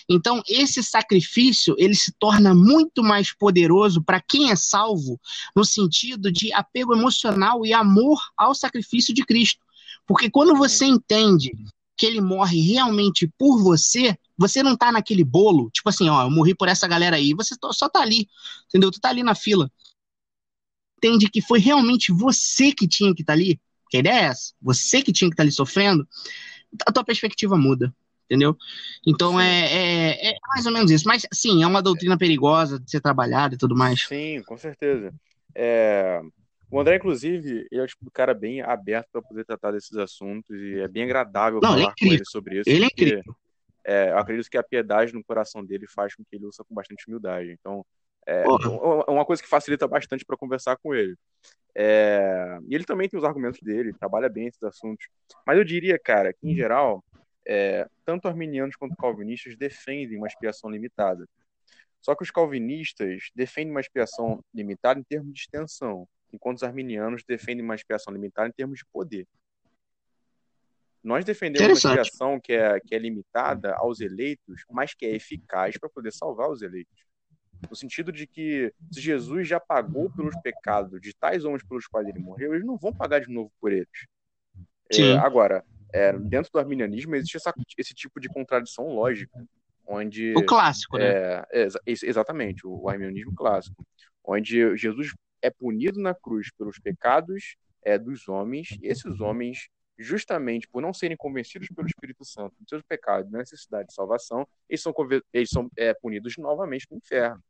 Então, esse sacrifício, ele se torna muito mais poderoso para quem é salvo, no sentido de apego emocional e amor ao sacrifício de Cristo. Porque quando você entende que ele morre realmente por você, você não tá naquele bolo, tipo assim, ó, eu morri por essa galera aí, você só tá ali, entendeu? Tu tá ali na fila. Entende que foi realmente você que tinha que estar tá ali, que a ideia é essa, você que tinha que estar tá ali sofrendo, a tua perspectiva muda, entendeu? Então é, é, é, mais ou menos isso. Mas sim, é uma doutrina perigosa de ser trabalhada e tudo mais. Sim, com certeza. É, o André, inclusive, ele é o tipo do cara bem aberto para poder tratar desses assuntos e é bem agradável Não, falar ele é com ele sobre isso. Ele é incrível. É, eu acredito que a piedade no coração dele faz com que ele usa com bastante humildade. Então, é uma coisa que facilita bastante para conversar com ele. É, e ele também tem os argumentos dele, trabalha bem esses assuntos. Mas eu diria, cara, que em geral, é, tanto arminianos quanto calvinistas defendem uma expiação limitada. Só que os calvinistas defendem uma expiação limitada em termos de extensão enquanto os arminianos defendem uma expiação limitada em termos de poder. Nós defendemos uma expiação que é, que é limitada aos eleitos, mas que é eficaz para poder salvar os eleitos. No sentido de que se Jesus já pagou pelos pecados de tais homens pelos quais ele morreu, eles não vão pagar de novo por eles. É, agora, é, dentro do arminianismo existe essa, esse tipo de contradição lógica, onde o clássico, né? É, é exatamente, o, o arminianismo clássico, onde Jesus é punido na cruz pelos pecados é, dos homens, e esses homens, justamente por não serem convencidos pelo Espírito Santo dos seus pecados, da necessidade de salvação, eles são, eles são é, punidos novamente no inferno.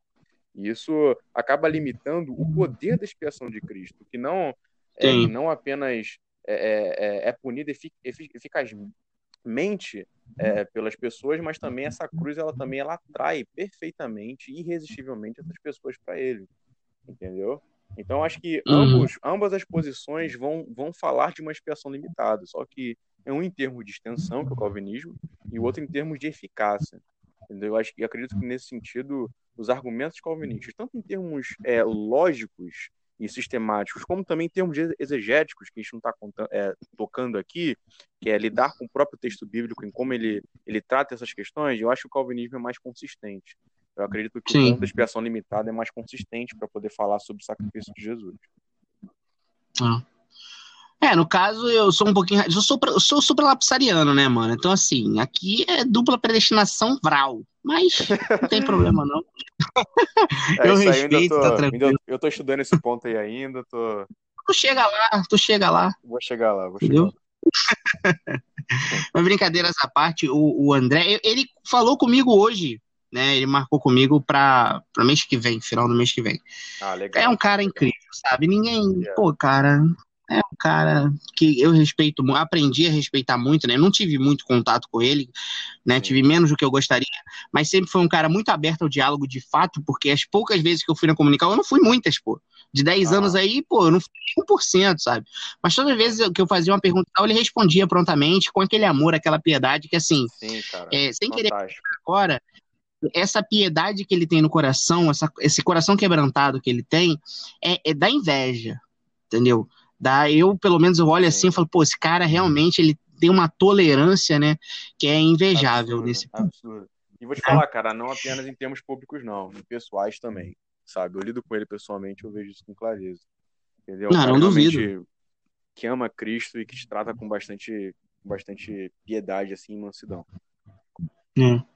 E isso acaba limitando o poder da expiação de Cristo, que não, é, não apenas é, é, é, é punido efic eficazmente é, pelas pessoas, mas também essa cruz ela também ela atrai perfeitamente, irresistivelmente essas pessoas para ele, entendeu? Então, acho que uhum. ambos, ambas as posições vão, vão falar de uma expiação limitada, só que é um em termos de extensão, que é o calvinismo, e o outro em termos de eficácia. Entendeu? Eu acho que acredito que nesse sentido os argumentos calvinistas, tanto em termos é, lógicos e sistemáticos, como também em termos exegéticos, que a gente não está é, tocando aqui, que é lidar com o próprio texto bíblico, em como ele, ele trata essas questões, eu acho que o calvinismo é mais consistente. Eu acredito que Sim. o ponto da expiação limitada é mais consistente para poder falar sobre o sacrifício de Jesus. Ah. É, no caso, eu sou um pouquinho. Eu sou, eu sou super lapsariano, né, mano? Então, assim, aqui é dupla predestinação Vral. Mas não tem problema, não. É, eu respeito, tô, tá tranquilo. eu tô estudando esse ponto aí ainda, tô. Tu chega lá, tu chega lá. Vou chegar lá, vou chegar lá. Mas brincadeiras à parte, o, o André, ele falou comigo hoje, né? Ele marcou comigo para mês que vem, final do mês que vem. Ah, legal. É um cara incrível, sabe? Ninguém, yeah. pô, cara, é um cara que eu respeito, aprendi a respeitar muito, né? Não tive muito contato com ele, né? Tive menos do que eu gostaria, mas sempre foi um cara muito aberto ao diálogo de fato, porque as poucas vezes que eu fui na comunicação, eu não fui muitas, pô. De 10 ah. anos aí, pô, eu não fui 1%, sabe? Mas todas as vezes que eu fazia uma pergunta, ele respondia prontamente, com aquele amor, aquela piedade, que assim, Sim, cara, é, sem querer agora, essa piedade que ele tem no coração, essa, esse coração quebrantado que ele tem, é, é da inveja, entendeu? Dá, eu, pelo menos, eu olho assim e falo, pô, esse cara realmente ele tem uma tolerância, né, que é invejável absurdo, nesse ponto. Absurdo. E vou te falar, cara, não apenas em termos públicos, não, em pessoais também, sabe? Eu lido com ele pessoalmente, eu vejo isso com clareza. Entendeu? Não, não duvido. Que ama Cristo e que te trata com bastante, bastante piedade, assim, e mansidão. É.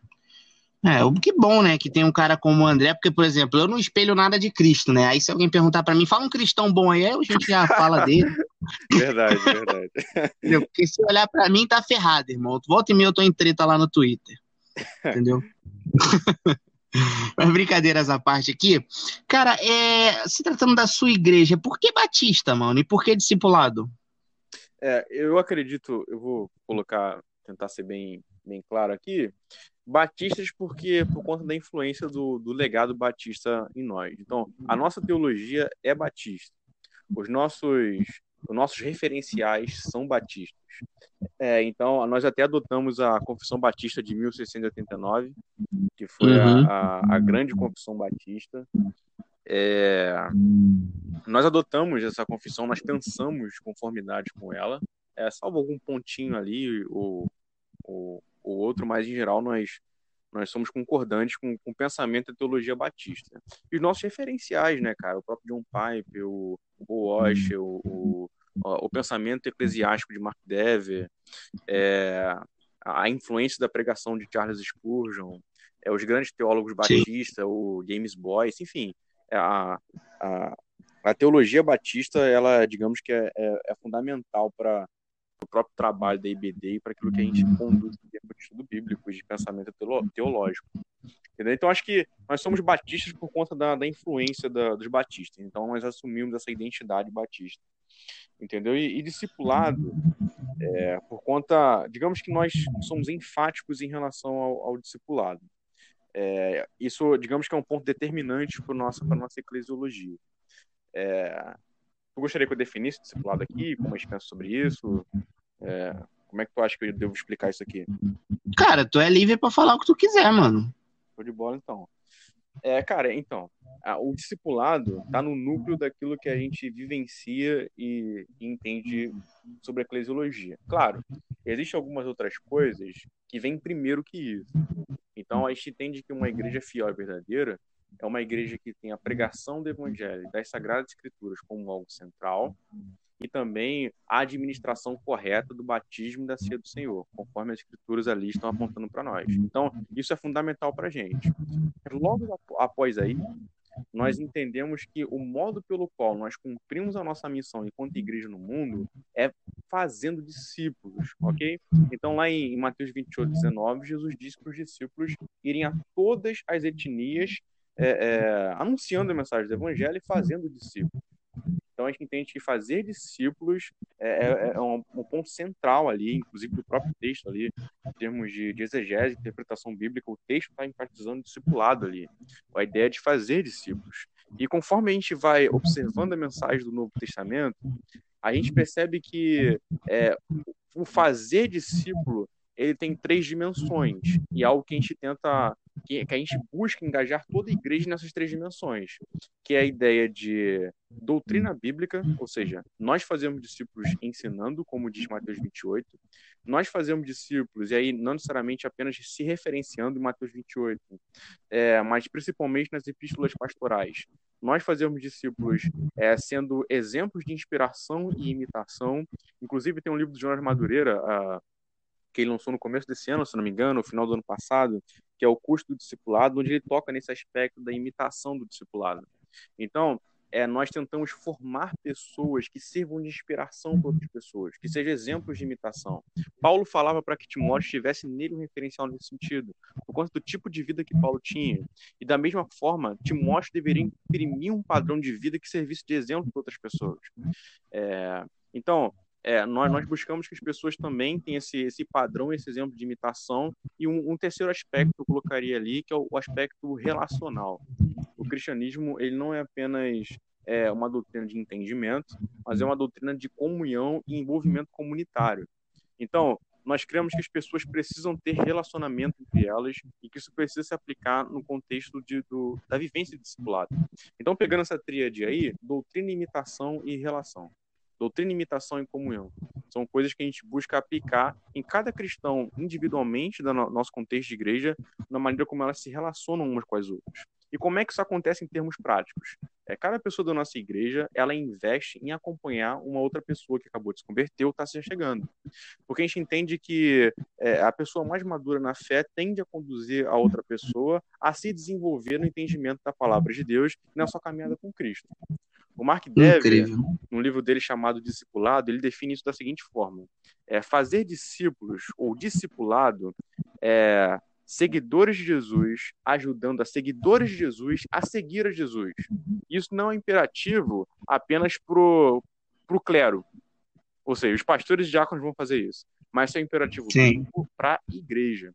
É, que bom, né, que tem um cara como o André, porque, por exemplo, eu não espelho nada de Cristo, né? Aí se alguém perguntar para mim, fala um cristão bom aí, a gente já fala dele. verdade, verdade. Entendeu? Porque se olhar para mim, tá ferrado, irmão. Volta e meia eu tô em treta lá no Twitter. Entendeu? Mas brincadeiras à parte aqui. Cara, é, se tratando da sua igreja, por que Batista, mano? E por que discipulado? É, eu acredito, eu vou colocar, tentar ser bem, bem claro aqui batistas porque por conta da influência do, do legado batista em nós. Então, a nossa teologia é batista. Os nossos, os nossos referenciais são batistas. É, então, nós até adotamos a Confissão Batista de 1689, que foi uhum. a, a, grande Confissão Batista. É, nós adotamos essa confissão, nós pensamos conformidade com ela, é, salvo algum pontinho ali, o, o outro, mas em geral nós nós somos concordantes com, com o pensamento da teologia batista. E os nossos referenciais, né, cara? O próprio John Pipe, o, o o, o, o, pensamento eclesiástico de Mark Dever, é, a influência da pregação de Charles Spurgeon, é, os grandes teólogos batistas, o James Boyce, enfim, é, a, a, a teologia batista, ela, digamos que é, é, é fundamental para o próprio trabalho da IBD e para aquilo que a gente conduz em termos de estudo bíblico, de pensamento teológico. Entendeu? Então, acho que nós somos batistas por conta da, da influência da, dos batistas. Então, nós assumimos essa identidade batista. Entendeu? E, e discipulado, é, por conta, digamos que nós somos enfáticos em relação ao, ao discipulado. É, isso, digamos que é um ponto determinante para a nossa, nossa eclesiologia. É, Tu gostaria que eu definisse o discipulado aqui? Como a gente pensa sobre isso? É, como é que tu acha que eu devo explicar isso aqui? Cara, tu é livre para falar o que tu quiser, mano. Tô de bola, então. É, cara, então, a, o discipulado tá no núcleo daquilo que a gente vivencia e, e entende sobre a eclesiologia. Claro, existem algumas outras coisas que vêm primeiro que isso. Então, a gente entende que uma igreja fiel e verdadeira é uma igreja que tem a pregação do evangelho das sagradas escrituras como algo central e também a administração correta do batismo e da ceia do Senhor, conforme as escrituras ali estão apontando para nós. Então, isso é fundamental para a gente. Logo após aí, nós entendemos que o modo pelo qual nós cumprimos a nossa missão enquanto igreja no mundo é fazendo discípulos, ok? Então, lá em Mateus 28, 19, Jesus disse para os discípulos irem a todas as etnias é, é, anunciando a mensagem do evangelho e fazendo discípulos. Então a gente entende que fazer discípulos é, é, é um, um, ponto central ali, inclusive do próprio texto ali, em termos de, de exegese, interpretação bíblica, o texto está enfatizando discipulado ali, a ideia de fazer discípulos. E conforme a gente vai observando a mensagem do Novo Testamento, a gente percebe que é, o fazer discípulo ele tem três dimensões e é algo que a gente tenta que, a gente busca engajar toda a igreja nessas três dimensões, que é a ideia de doutrina bíblica, ou seja, nós fazemos discípulos ensinando, como diz Mateus 28, nós fazemos discípulos, e aí não necessariamente apenas se referenciando em Mateus 28, é, mas principalmente nas epístolas pastorais. Nós fazemos discípulos é, sendo exemplos de inspiração e imitação. Inclusive, tem um livro do Jonas Madureira, a, que ele lançou no começo desse ano, se não me engano, no final do ano passado, que é o custo do discipulado, onde ele toca nesse aspecto da imitação do discipulado. Então, é, nós tentamos formar pessoas que sirvam de inspiração para outras pessoas, que sejam exemplos de imitação. Paulo falava para que Timóteo tivesse nele um referencial nesse sentido, por conta do tipo de vida que Paulo tinha. E da mesma forma, Timóteo deveria imprimir um padrão de vida que servisse de exemplo para outras pessoas. É, então, é, nós, nós, buscamos que as pessoas também tenham esse, esse padrão, esse exemplo de imitação. E um, um terceiro aspecto que eu colocaria ali, que é o, o aspecto relacional o cristianismo ele não é apenas é, uma doutrina de entendimento, mas é uma doutrina de comunhão e envolvimento comunitário. Então, nós cremos que as pessoas precisam ter relacionamento entre elas e que isso precisa se aplicar no contexto de, do, da vivência de discipulado. Então, pegando essa tríade aí, doutrina, imitação e relação. Doutrina, imitação e comunhão. São coisas que a gente busca aplicar em cada cristão individualmente, no nosso contexto de igreja, na maneira como elas se relacionam umas com as outras. E como é que isso acontece em termos práticos? É, cada pessoa da nossa igreja, ela investe em acompanhar uma outra pessoa que acabou de se converter ou está se chegando. Porque a gente entende que é, a pessoa mais madura na fé tende a conduzir a outra pessoa a se desenvolver no entendimento da palavra de Deus na sua caminhada com Cristo. O Mark Dever, no livro dele chamado Discipulado, ele define isso da seguinte forma: é, fazer discípulos ou discipulado é seguidores de Jesus ajudando a seguidores de Jesus a seguir a Jesus. Isso não é imperativo apenas pro pro clero. Ou seja, os pastores e diáconos vão fazer isso, mas isso é imperativo para a igreja.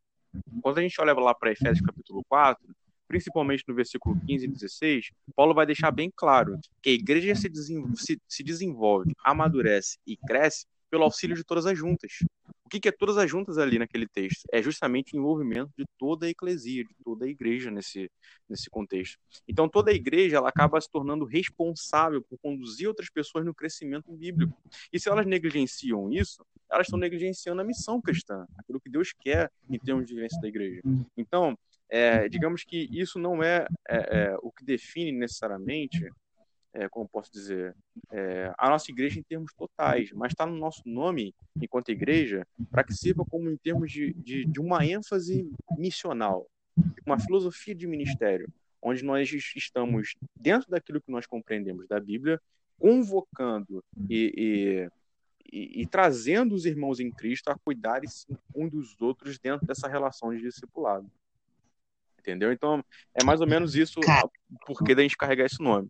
Quando a gente olha lá para Efésios capítulo 4, principalmente no versículo 15 e 16, Paulo vai deixar bem claro que a igreja se, desenvolve, se, se desenvolve amadurece e cresce pelo auxílio de todas as juntas. O que, que é todas as juntas ali naquele texto? É justamente o envolvimento de toda a eclesia, de toda a igreja nesse, nesse contexto. Então, toda a igreja ela acaba se tornando responsável por conduzir outras pessoas no crescimento bíblico. E se elas negligenciam isso, elas estão negligenciando a missão cristã, aquilo que Deus quer em termos de vivência da igreja. Então, é, digamos que isso não é, é, é o que define necessariamente é, como posso dizer, é, a nossa igreja em termos totais, mas está no nosso nome enquanto igreja para que sirva como em termos de, de, de, uma ênfase missional, uma filosofia de ministério, onde nós estamos dentro daquilo que nós compreendemos da Bíblia, convocando e, e, e, e trazendo os irmãos em Cristo a cuidarem um dos outros dentro dessa relação de discipulado. Entendeu? Então, é mais ou menos isso o porquê da gente carregar esse nome.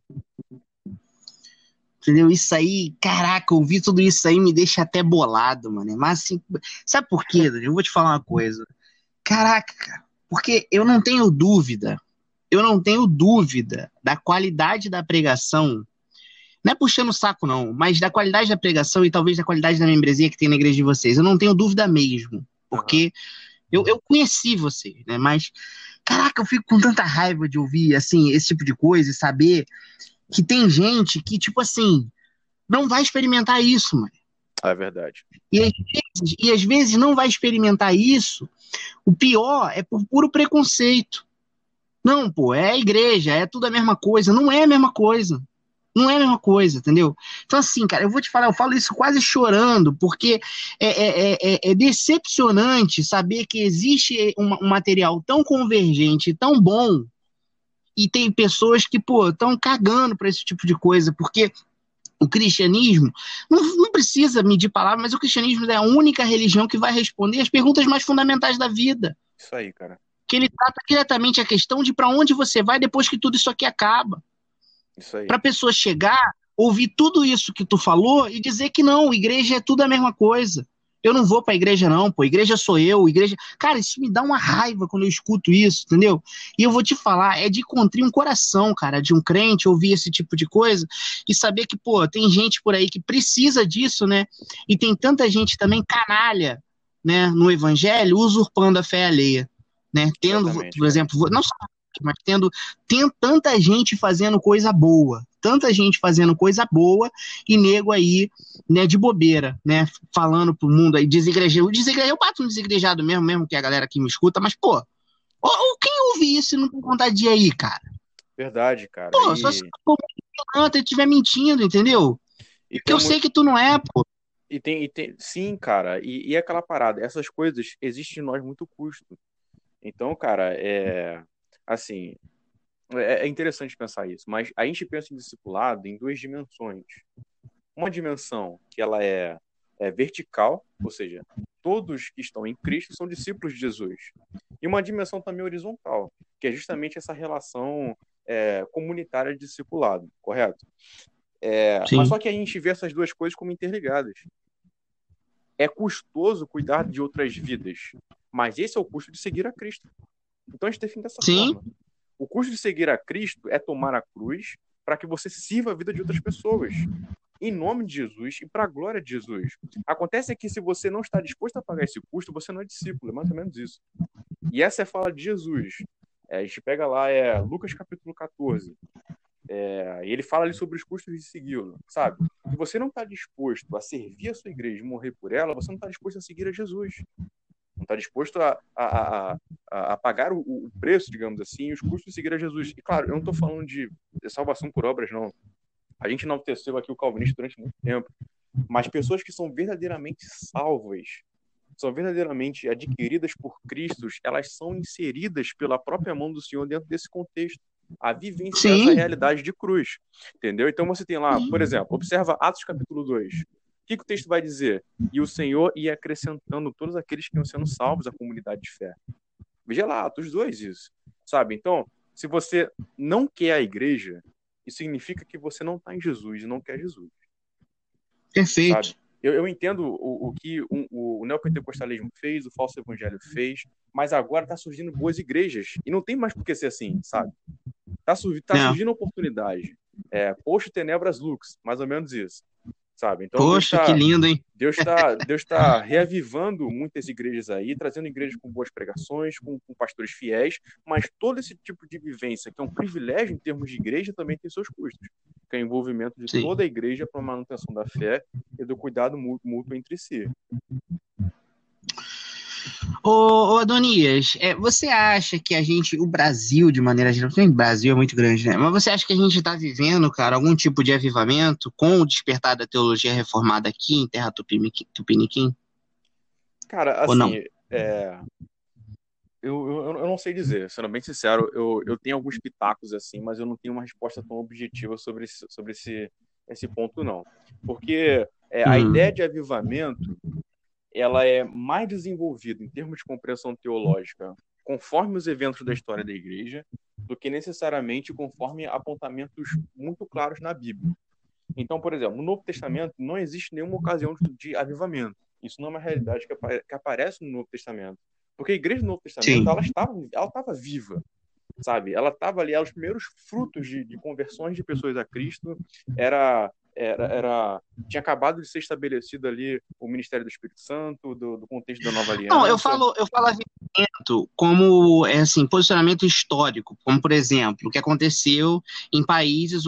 Entendeu? Isso aí, caraca, ouvir tudo isso aí me deixa até bolado, mano. Mas assim, sabe por quê? Eu vou te falar uma coisa. Caraca, porque eu não tenho dúvida, eu não tenho dúvida da qualidade da pregação. Não é puxando o saco, não, mas da qualidade da pregação e talvez da qualidade da membresia que tem na igreja de vocês. Eu não tenho dúvida mesmo. Porque eu, eu conheci vocês, né? Mas, caraca, eu fico com tanta raiva de ouvir, assim, esse tipo de coisa e saber que tem gente que, tipo assim, não vai experimentar isso, mano. É verdade. E às, vezes, e às vezes não vai experimentar isso. O pior é por puro preconceito. Não, pô, é a igreja, é tudo a mesma coisa. Não é a mesma coisa. Não é a mesma coisa, entendeu? Então, assim, cara, eu vou te falar, eu falo isso quase chorando, porque é, é, é, é decepcionante saber que existe um, um material tão convergente, tão bom, e tem pessoas que, pô, estão cagando para esse tipo de coisa, porque o cristianismo não, não, precisa medir palavras, mas o cristianismo é a única religião que vai responder as perguntas mais fundamentais da vida. Isso aí, cara. Que ele trata diretamente a questão de para onde você vai depois que tudo isso aqui acaba. Isso aí. Para pessoa chegar, ouvir tudo isso que tu falou e dizer que não, igreja é tudo a mesma coisa. Eu não vou pra igreja, não, pô. Igreja sou eu, igreja. Cara, isso me dá uma raiva quando eu escuto isso, entendeu? E eu vou te falar, é de contrir um coração, cara, de um crente ouvir esse tipo de coisa e saber que, pô, tem gente por aí que precisa disso, né? E tem tanta gente também canalha, né, no evangelho, usurpando a fé alheia. né? Tendo, Exatamente, por exemplo, não só mas tendo, tem tanta gente fazendo coisa boa, tanta gente fazendo coisa boa e nego aí, né, de bobeira, né, falando pro mundo aí, desigreja, o desigreja, eu bato no desigrejado mesmo, mesmo que a galera aqui me escuta, mas, pô, ó, quem ouve isso e não tem vontade de ir aí, cara? Verdade, cara. Pô, e, só se for e estiver mentindo, entendeu? e Porque eu sei que tu não é, pô. E tem, e tem, sim, cara, e, e aquela parada, essas coisas existem em nós muito custo. Então, cara, é assim, é, é interessante pensar isso, mas a gente pensa em discipulado em duas dimensões. Uma dimensão que ela é, é vertical, ou seja, todos que estão em Cristo são discípulos de Jesus. E uma dimensão também horizontal, que é justamente essa relação é, comunitária de discipulado, correto? É, mas só que a gente vê essas duas coisas como interligadas. É custoso cuidar de outras vidas, mas esse é o custo de seguir a Cristo. Então a gente define dessa Sim. forma. O custo de seguir a Cristo é tomar a cruz para que você sirva a vida de outras pessoas. Em nome de Jesus e para a glória de Jesus. Acontece que se você não está disposto a pagar esse custo, você não é discípulo, é mais ou menos isso. E essa é a fala de Jesus. É, a gente pega lá, é Lucas capítulo 14. É, e ele fala ali sobre os custos de segui-lo, sabe? Se você não está disposto a servir a sua igreja e morrer por ela, você não está disposto a seguir a Jesus. Não está disposto a, a, a, a, a pagar o, o preço, digamos assim, os custos de seguir a Jesus. E claro, eu não estou falando de salvação por obras, não. A gente enalteceu aqui o calvinista durante muito tempo. Mas pessoas que são verdadeiramente salvas, são verdadeiramente adquiridas por Cristo, elas são inseridas pela própria mão do Senhor dentro desse contexto. A vivência Sim. dessa realidade de cruz. Entendeu? Então você tem lá, Sim. por exemplo, observa Atos capítulo 2. O que, que o texto vai dizer? E o Senhor ia acrescentando todos aqueles que iam sendo salvos à comunidade de fé. Veja lá, Atos 2 isso. Sabe? Então, se você não quer a igreja, isso significa que você não está em Jesus e não quer Jesus. Perfeito. Sabe? Eu, eu entendo o, o que o, o neopentecostalismo fez, o falso evangelho fez, mas agora está surgindo boas igrejas. E não tem mais por que ser assim, sabe? Está tá Não. surgindo oportunidade. É, poxa, tenebras lux, mais ou menos isso. Sabe? Então, Poxa, Deus que tá- lindo, hein? Deus está Deus tá reavivando muitas igrejas aí, trazendo igrejas com boas pregações, com, com pastores fiéis, mas todo esse tipo de vivência, que é um privilégio em termos de igreja, também tem seus custos, que é o envolvimento de Sim. toda a igreja para a manutenção da fé e do cuidado mú- mútuo entre si. Ô, ô Adonias, é, você acha que a gente, o Brasil, de maneira geral, o Brasil é muito grande, né? Mas você acha que a gente está vivendo, cara, algum tipo de avivamento com o despertar da teologia reformada aqui em Terra Tupiniquim? Cara, Ou não? assim, é, eu, eu, eu não sei dizer, sendo bem sincero, eu, eu tenho alguns pitacos assim, mas eu não tenho uma resposta tão objetiva sobre esse, sobre esse, esse ponto, não. Porque é, a Hum. ideia de avivamento, ela é mais desenvolvida em termos de compreensão teológica conforme os eventos da história da igreja do que necessariamente conforme apontamentos muito claros na Bíblia. Então, por exemplo, no Novo Testamento não existe nenhuma ocasião de, avivamento. Isso não é uma realidade que, apa- que aparece no Novo Testamento. Porque a igreja do Novo Testamento, Sim. ela estava, ela estava viva, sabe? Ela estava ali, ela, os primeiros frutos de, de conversões de pessoas a Cristo era, era, era tinha acabado de ser estabelecido ali o ministério do Espírito Santo, do, do contexto da nova aliança. Não, eu falo, eu falo avivamento como é assim, posicionamento histórico, como por exemplo, o que aconteceu em países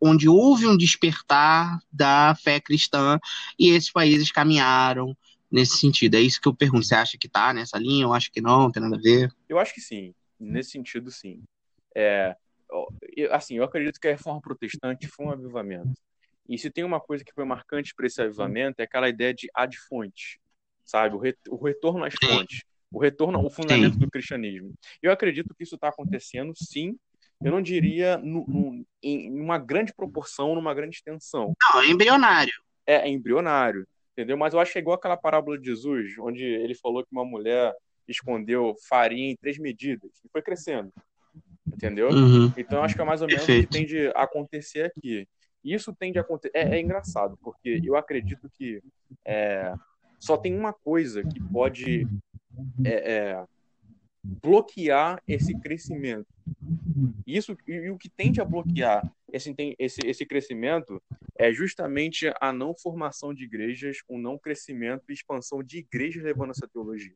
onde, houve um despertar da fé cristã e esses países caminharam nesse sentido. É isso que eu pergunto. Você acha que tá nessa linha? Eu acho que não, não tem nada a ver. Eu acho que sim, nesse sentido, sim. É, assim, eu acredito que a reforma protestante foi um avivamento. E se tem uma coisa que foi marcante para esse avivamento é aquela ideia de ad fontes, sabe? O, re- o retorno às fontes, o retorno ao fundamento do cristianismo. Eu acredito que isso está acontecendo, sim. Eu não diria no- no- em uma grande proporção, numa grande extensão Não, é embrionário. é, é embrionário, entendeu? Mas eu acho que é igual aquela parábola de Jesus, onde ele falou que uma mulher escondeu farinha em três medidas e foi crescendo, entendeu? Uhum. Então eu acho que é mais ou menos o que Perfeito. tende a acontecer aqui. Isso tende a acontecer. É, é engraçado, porque eu acredito que é, só tem uma coisa que pode é, é, bloquear esse crescimento. Isso e, o que tende a bloquear esse, esse, esse crescimento é justamente a não formação de igrejas, o não crescimento e expansão de igrejas levando essa teologia.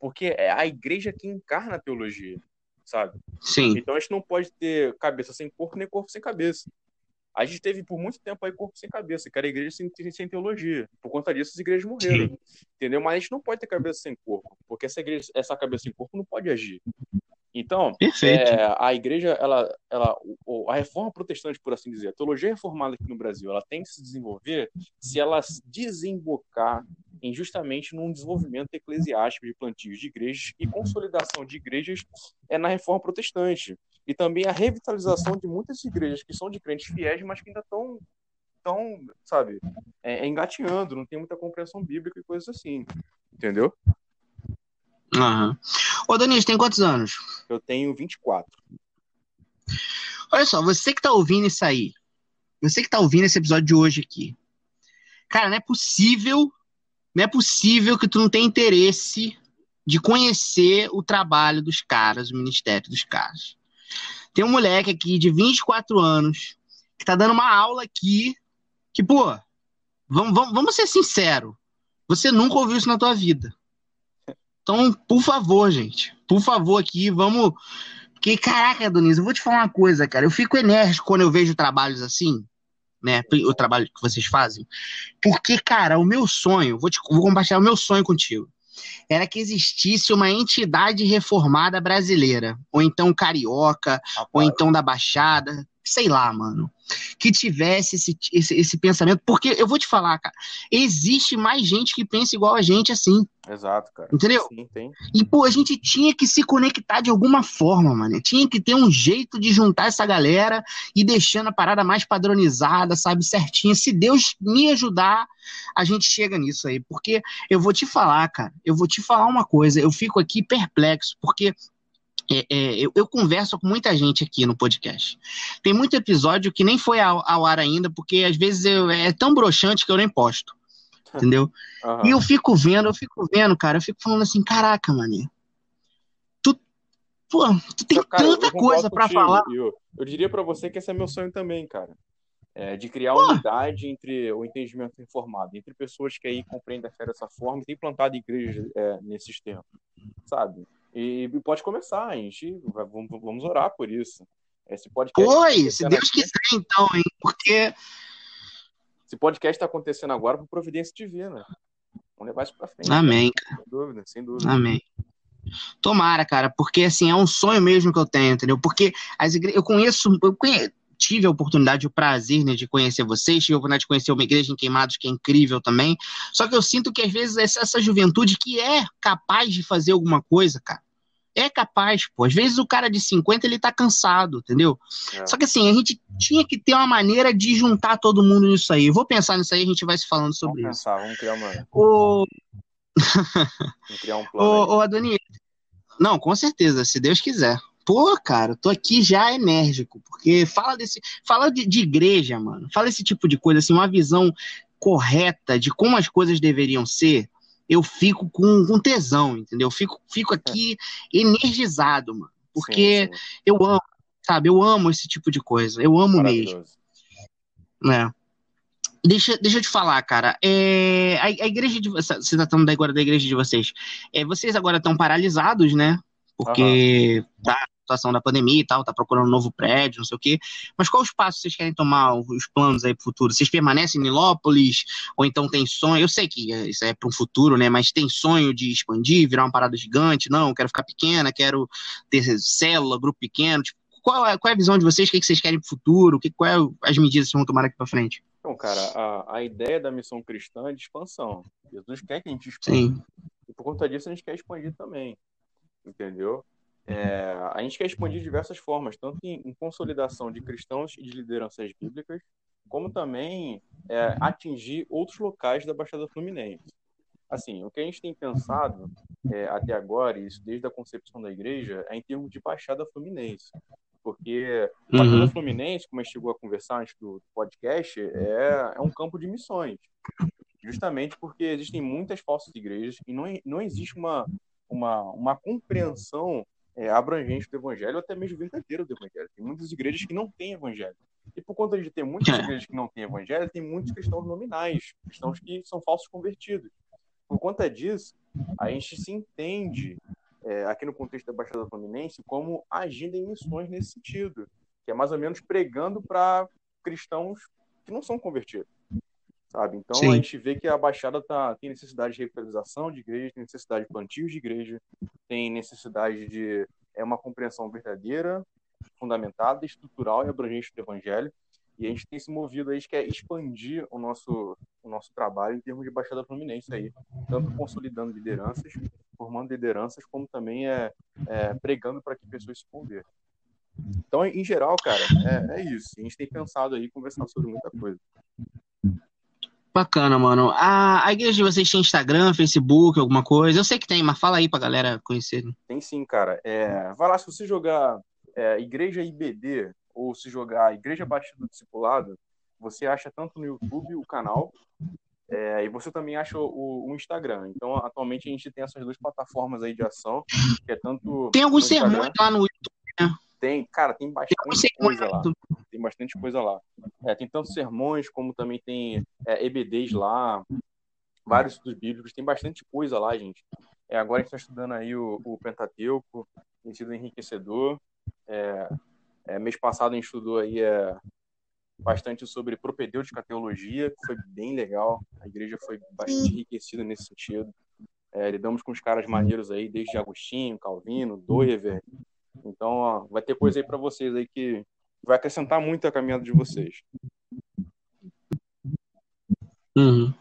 porque é a igreja que encarna a teologia, sabe? Sim. Então a gente não pode ter cabeça sem corpo nem corpo sem cabeça. A gente teve por muito tempo aí corpo sem cabeça, que era igreja sem, sem teologia. Por conta disso, as igrejas morreram. Sim. Entendeu? Mas a gente não pode ter cabeça sem corpo, porque essa, igreja, essa cabeça sem corpo não pode agir. Então, é, a igreja, ela, ela, a reforma protestante, por assim dizer, a teologia reformada aqui no Brasil, ela tem que se desenvolver se ela desembocar em justamente num desenvolvimento eclesiástico de plantios de igrejas e consolidação de igrejas é na reforma protestante. E também a revitalização de muitas igrejas que são de crentes fiéis, mas que ainda estão, tão, sabe, é, engateando, não tem muita compreensão bíblica e coisas assim. Entendeu? Aham. Ô, Danilo, tem quantos anos? Eu tenho 24. Olha só, você que tá ouvindo isso aí, você que tá ouvindo esse episódio de hoje aqui, cara, não é possível, não é possível que tu não tenha interesse de conhecer o trabalho dos caras, o ministério dos caras. Tem um moleque aqui de 24 anos que tá dando uma aula aqui que, pô, vamos, vamos, vamos ser sinceros, você nunca ouviu isso na tua vida. Então, por favor, gente, por favor aqui, vamos porque, caraca, Doniz, eu vou te falar uma coisa, cara. Eu fico enérgico quando eu vejo trabalhos assim, né? O trabalho que vocês fazem. Porque, cara, o meu sonho, vou, te, vou compartilhar o meu sonho contigo. Era que existisse uma entidade reformada brasileira. Ou então carioca, ou Rapaz, então da Baixada, sei lá, mano. Que tivesse esse, esse, esse pensamento. Porque eu vou te falar, cara, existe mais gente que pensa igual a gente assim, Exato, cara. entendeu? Sim, tem. E, pô, a gente tinha que se conectar de alguma forma, mano. Tinha que ter um jeito de juntar essa galera e deixando a parada mais padronizada, sabe, certinha. Se Deus me ajudar, a gente chega nisso aí. Porque eu vou te falar, cara, eu vou te falar uma coisa. Eu fico aqui perplexo, porque é, é, eu, eu converso com muita gente aqui no podcast. Tem muito episódio que nem foi ao, ao ar ainda, porque às vezes eu- é tão broxante que eu nem posto. Entendeu? Aham. E eu fico vendo, eu fico vendo, cara, eu fico falando assim, caraca, mano. Tu, pô, tu tem Cara, tanta coisa pra contigo, falar. Eu, eu diria pra você que esse é meu sonho também, cara. É, de criar Pô. unidade entre o entendimento informado, entre pessoas que aí compreendem a fé dessa forma e têm plantado igrejas é, nesses tempos, sabe? E, e pode começar, a gente vamos, vamos orar por isso. Esse podcast tá Oi, se Deus quiser, então, hein? Porque, Esse podcast está acontecendo agora por providência divina. Vamos levar isso pra frente. amém, Sem dúvida, sem dúvida. amém. Tomara, cara, porque assim, é um sonho mesmo que eu tenho, entendeu? Porque as igrejas, eu conheço, eu conhe- tive a oportunidade, o prazer, né, de conhecer vocês, tive a oportunidade de conhecer uma igreja em Queimados, que é incrível também. Só que eu sinto que às vezes essa, juventude que é capaz de fazer alguma coisa, cara, é capaz, pô. Às vezes o cara de 50 ele tá cansado, entendeu? É. Só que assim, a gente tinha que ter uma maneira de juntar todo mundo nisso aí. Eu vou pensar nisso aí, a gente vai se falando Vamos sobre isso. pensar, vamos criar, uma, Ô, vamos criar um plano. ô Adonis. Não, com certeza, se Deus quiser. Pô, cara, tô aqui já enérgico, porque fala desse. Fala de, de igreja, mano. Fala esse tipo de coisa, assim, uma visão correta de como as coisas deveriam ser. Eu fico com, com tesão, entendeu? Eu fico, fico aqui energizado, mano. Porque Sim, sim. eu amo, sabe? Eu amo esse tipo de coisa. Eu amo mesmo. Né? Deixa, deixa eu te falar, cara. É, a, a igreja de vocês. Você tá falando agora da igreja de vocês. É, vocês agora estão paralisados, né? Porque tá a situação da pandemia e tal, tá procurando um novo prédio, não sei o quê. Mas qual os passos vocês querem tomar, os planos aí pro futuro? Vocês permanecem em Nilópolis? Ou então tem sonho? Eu sei que é- isso é para um futuro, né? Mas tem sonho de expandir, virar uma parada gigante? Não, quero ficar pequena, quero ter célula, grupo pequeno. Tipo, qual é, qual é a visão de vocês? O que, que vocês querem pro futuro? O que, qual é as medidas que vocês vão tomar aqui pra frente? Então, cara, a, a ideia da missão cristã é de expansão. Jesus quer que a gente expanda. Sim. E por conta disso a gente quer expandir também. Entendeu? É, a gente quer expandir de diversas formas, tanto em, em consolidação de cristãos e de lideranças bíblicas, como também é, atingir outros locais da Baixada Fluminense. Assim, o que a gente tem pensado é, até agora, e isso desde a concepção da igreja, é em termos de Baixada Fluminense. Porque Baixada Uhum. Fluminense, como a gente chegou a conversar antes do podcast, é, é um campo de missões. Justamente porque existem muitas falsas igrejas e não, não existe uma, uma, uma compreensão é, abrangente do evangelho, até mesmo verdadeiro do evangelho. Tem muitas igrejas que não têm evangelho. E por conta de ter muitas É. igrejas que não têm evangelho, tem muitos cristãos nominais, cristãos que são falsos convertidos. por conta disso, a gente se entende é, aqui no contexto da Baixada Fluminense como agindo em missões nesse sentido, que é mais ou menos pregando para cristãos que não são convertidos. Sabe? Então Sim. a gente vê que a Baixada tá, tem necessidade de revitalização de igreja, tem necessidade de plantios de igreja, tem necessidade de é uma compreensão verdadeira, fundamentada, estrutural e abrangente do Evangelho. E a gente tem se movido aí, que é expandir o nosso, o nosso trabalho em termos de Baixada Fluminense aí, tanto consolidando lideranças, formando lideranças, como também é, é pregando para que pessoas se convertam. Então, em geral, cara, é, é isso. A gente tem pensado aí, conversado sobre muita coisa. Bacana, mano. A, a igreja de vocês tem Instagram, Facebook, alguma coisa? Eu sei que tem, mas fala aí pra galera conhecer. Tem sim, cara. É, vai lá, se você jogar é, Igreja IBD ou se jogar Igreja Batista do Discipulado, você acha tanto no YouTube o canal, é, e você também acha o, o, Instagram. Então, atualmente, a gente tem essas duas plataformas aí de ação, que é tanto. Tem alguns sermões lá no YouTube, né? Tem, cara, tem bastante tem coisa lá. Tem bastante coisa lá. É, tem tanto sermões, como também tem é, EBDs lá, vários estudos bíblicos, tem bastante coisa lá, gente. É, agora a gente está estudando aí o, o Pentateuco, tem sido enriquecedor. É, é, mês passado a gente estudou aí é, bastante sobre propedêutica teologia, que foi bem legal. A igreja foi bastante enriquecida nesse sentido. É, lidamos com os caras maneiros aí, desde Agostinho, Calvino, Doever. Então, ó, vai ter coisa aí para vocês aí que vai acrescentar muito a caminhada de vocês. Uhum.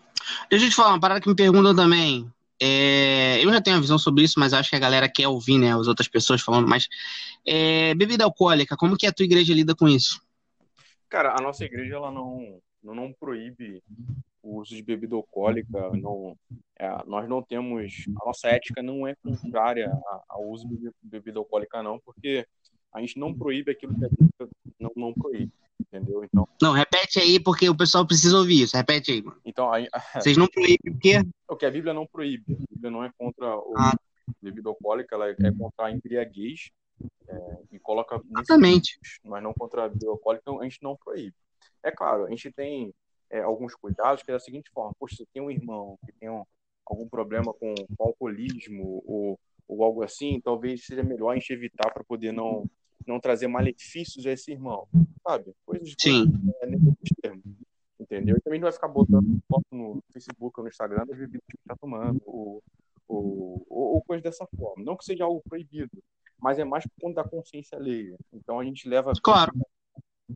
Deixa eu te falar uma parada que me perguntam também. É, eu já tenho uma visão sobre isso, mas acho que a galera quer ouvir, né, as outras pessoas falando, mas é, bebida alcoólica, como que a tua igreja lida com isso? Cara, a nossa igreja, ela não, não, não proíbe o uso de bebida alcoólica, não, é, nós não temos, a nossa ética não é contrária ao uso de bebida alcoólica, não, porque a gente não proíbe aquilo que a Bíblia não, não proíbe entendeu? Então. Não, repete aí, porque o pessoal precisa ouvir isso. Repete aí, mano. Então, aí, Vocês não proíbem o quê? O que a Bíblia não proíbe. A Bíblia não é contra o ah. bebida alcoólica, ela é contra a embriaguez. É, e coloca. Exatamente. Mas não contra a bebida alcoólica, então a gente não proíbe. É claro, a gente tem é, alguns cuidados, que é da seguinte forma: poxa, você tem um irmão que tem um, algum problema com, com alcoolismo ou, ou algo assim, talvez seja melhor a gente evitar para poder não não trazer malefícios a esse irmão, sabe? Coisas Sim. É, nesse termo, entendeu? E também não vai ficar botando foto no Facebook ou no Instagram das bebidas que está tomando, ou, ou, ou, ou coisa dessa forma. Não que seja algo proibido, mas é mais por conta da consciência alheia. Então a gente leva. Claro.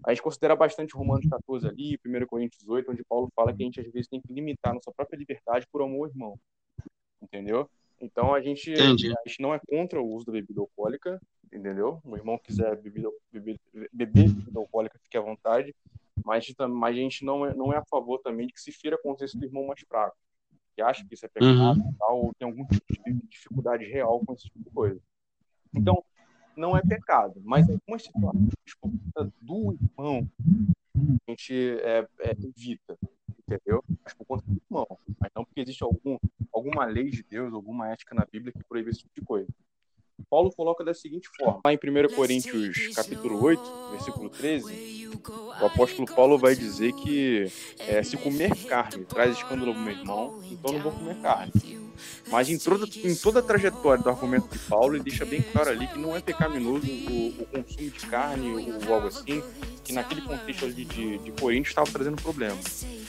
A gente considera bastante Romanos 14 ali, 1 Coríntios 8, onde Paulo fala que a gente às vezes tem que limitar nossa própria liberdade por amor ao irmão. Entendeu? Então a gente, Entendi. a gente não é contra o uso da bebida alcoólica, entendeu? O irmão quiser beber, beber, beber bebida alcoólica, fique à vontade, mas, mas a gente não é, não é a favor também de que se fira a consciência do irmão mais fraco, que acha que isso é pecado uhum. tal, ou tem algum tipo de dificuldade real com esse tipo de coisa. Então, não é pecado, mas algumas situações do irmão a gente é, é, evita, entendeu? Mas por conta do irmão, mas não porque existe algum, alguma lei de Deus, alguma ética na Bíblia que proíbe esse tipo de coisa. Paulo coloca da seguinte forma, lá em 1 Coríntios capítulo 8, versículo 13, o apóstolo Paulo vai dizer que é, se comer carne traz escândalo ao meu irmão, então não vou comer carne. Mas em toda, em toda a trajetória do argumento de Paulo, ele deixa bem claro ali que não é pecaminoso o, o consumo de carne ou algo assim, que naquele contexto ali de, de Coríntios estava trazendo problema.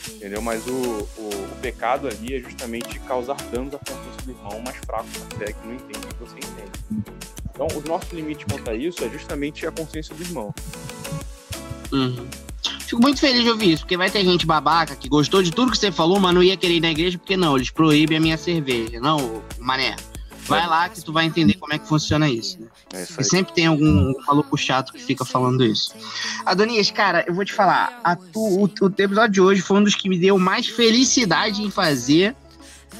Entendeu? Mas o, o, o, pecado ali é justamente causar danos à consciência do irmão mais fraco da fé, que não entende o que você entende. Então, o nosso limite quanto a isso é justamente a consciência do irmão. Uhum. Fico muito feliz de ouvir isso, porque vai ter gente babaca que gostou de tudo que você falou, mas não ia querer ir na igreja, porque não, eles proíbem a minha cerveja. Não, mané. Vai lá que tu vai entender como é que funciona isso. Né? É isso e sempre tem algum maluco chato que fica falando isso. Adonias, cara, eu vou te falar. Tu, o, o episódio de hoje foi um dos que me deu mais felicidade em fazer,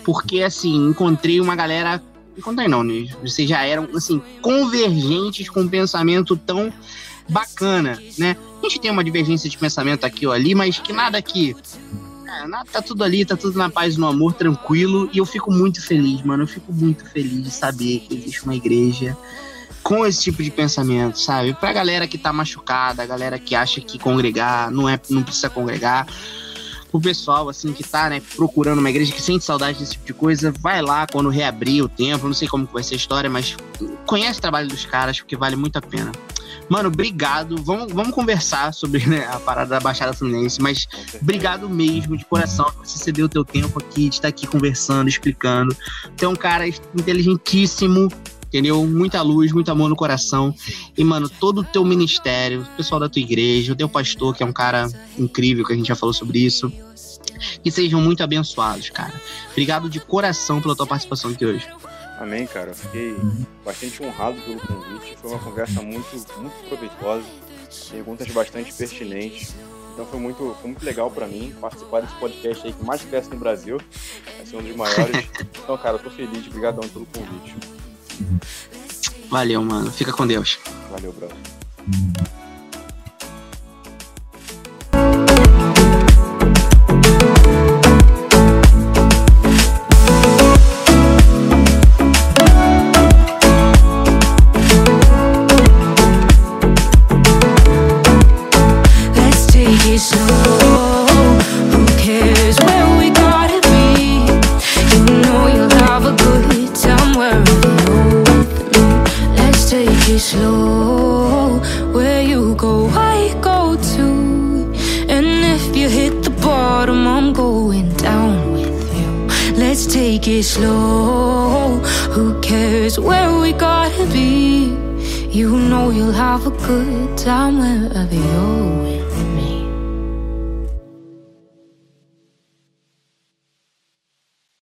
porque, assim, encontrei uma galera. Encontrei não, né? Vocês já eram, assim, convergentes com um pensamento tão bacana, né? A gente tem uma divergência de pensamento aqui ou ali, mas que nada aqui. É, tá tudo ali, tá tudo na paz no amor, tranquilo. E eu fico muito feliz, mano. Eu fico muito feliz de saber que existe uma igreja com esse tipo de pensamento, sabe? Pra galera que tá machucada, a galera que acha que congregar não é, não precisa congregar. pro pessoal, assim, que tá, né, procurando uma igreja, que sente saudade desse tipo de coisa, vai lá quando reabrir o templo, não sei como vai ser a história, mas conhece o trabalho dos caras, porque vale muito a pena. Mano, obrigado. Vamos, vamos conversar sobre né, a parada da Baixada Fluminense, mas obrigado mesmo, de coração, por você ceder o teu tempo aqui, de estar aqui conversando, explicando. Você é um cara inteligentíssimo, entendeu? Muita luz, muito amor no coração. E, mano, todo o teu ministério, o pessoal da tua igreja, o teu pastor, que é um cara incrível, que a gente já falou sobre isso. Que sejam muito abençoados, cara. Obrigado de coração pela tua participação aqui hoje. Amém, cara. Eu fiquei bastante honrado pelo convite. Foi uma conversa muito, muito proveitosa. Perguntas bastante pertinentes. Então foi muito, foi muito legal para mim participar desse podcast aí que mais cresce no Brasil. Vai ser um dos maiores. então, cara, eu tô feliz. Obrigadão pelo convite. Valeu, mano. Fica com Deus. Valeu, brother. Take it slow. Who cares where we gotta be? You know you'll have a good time wherever you're.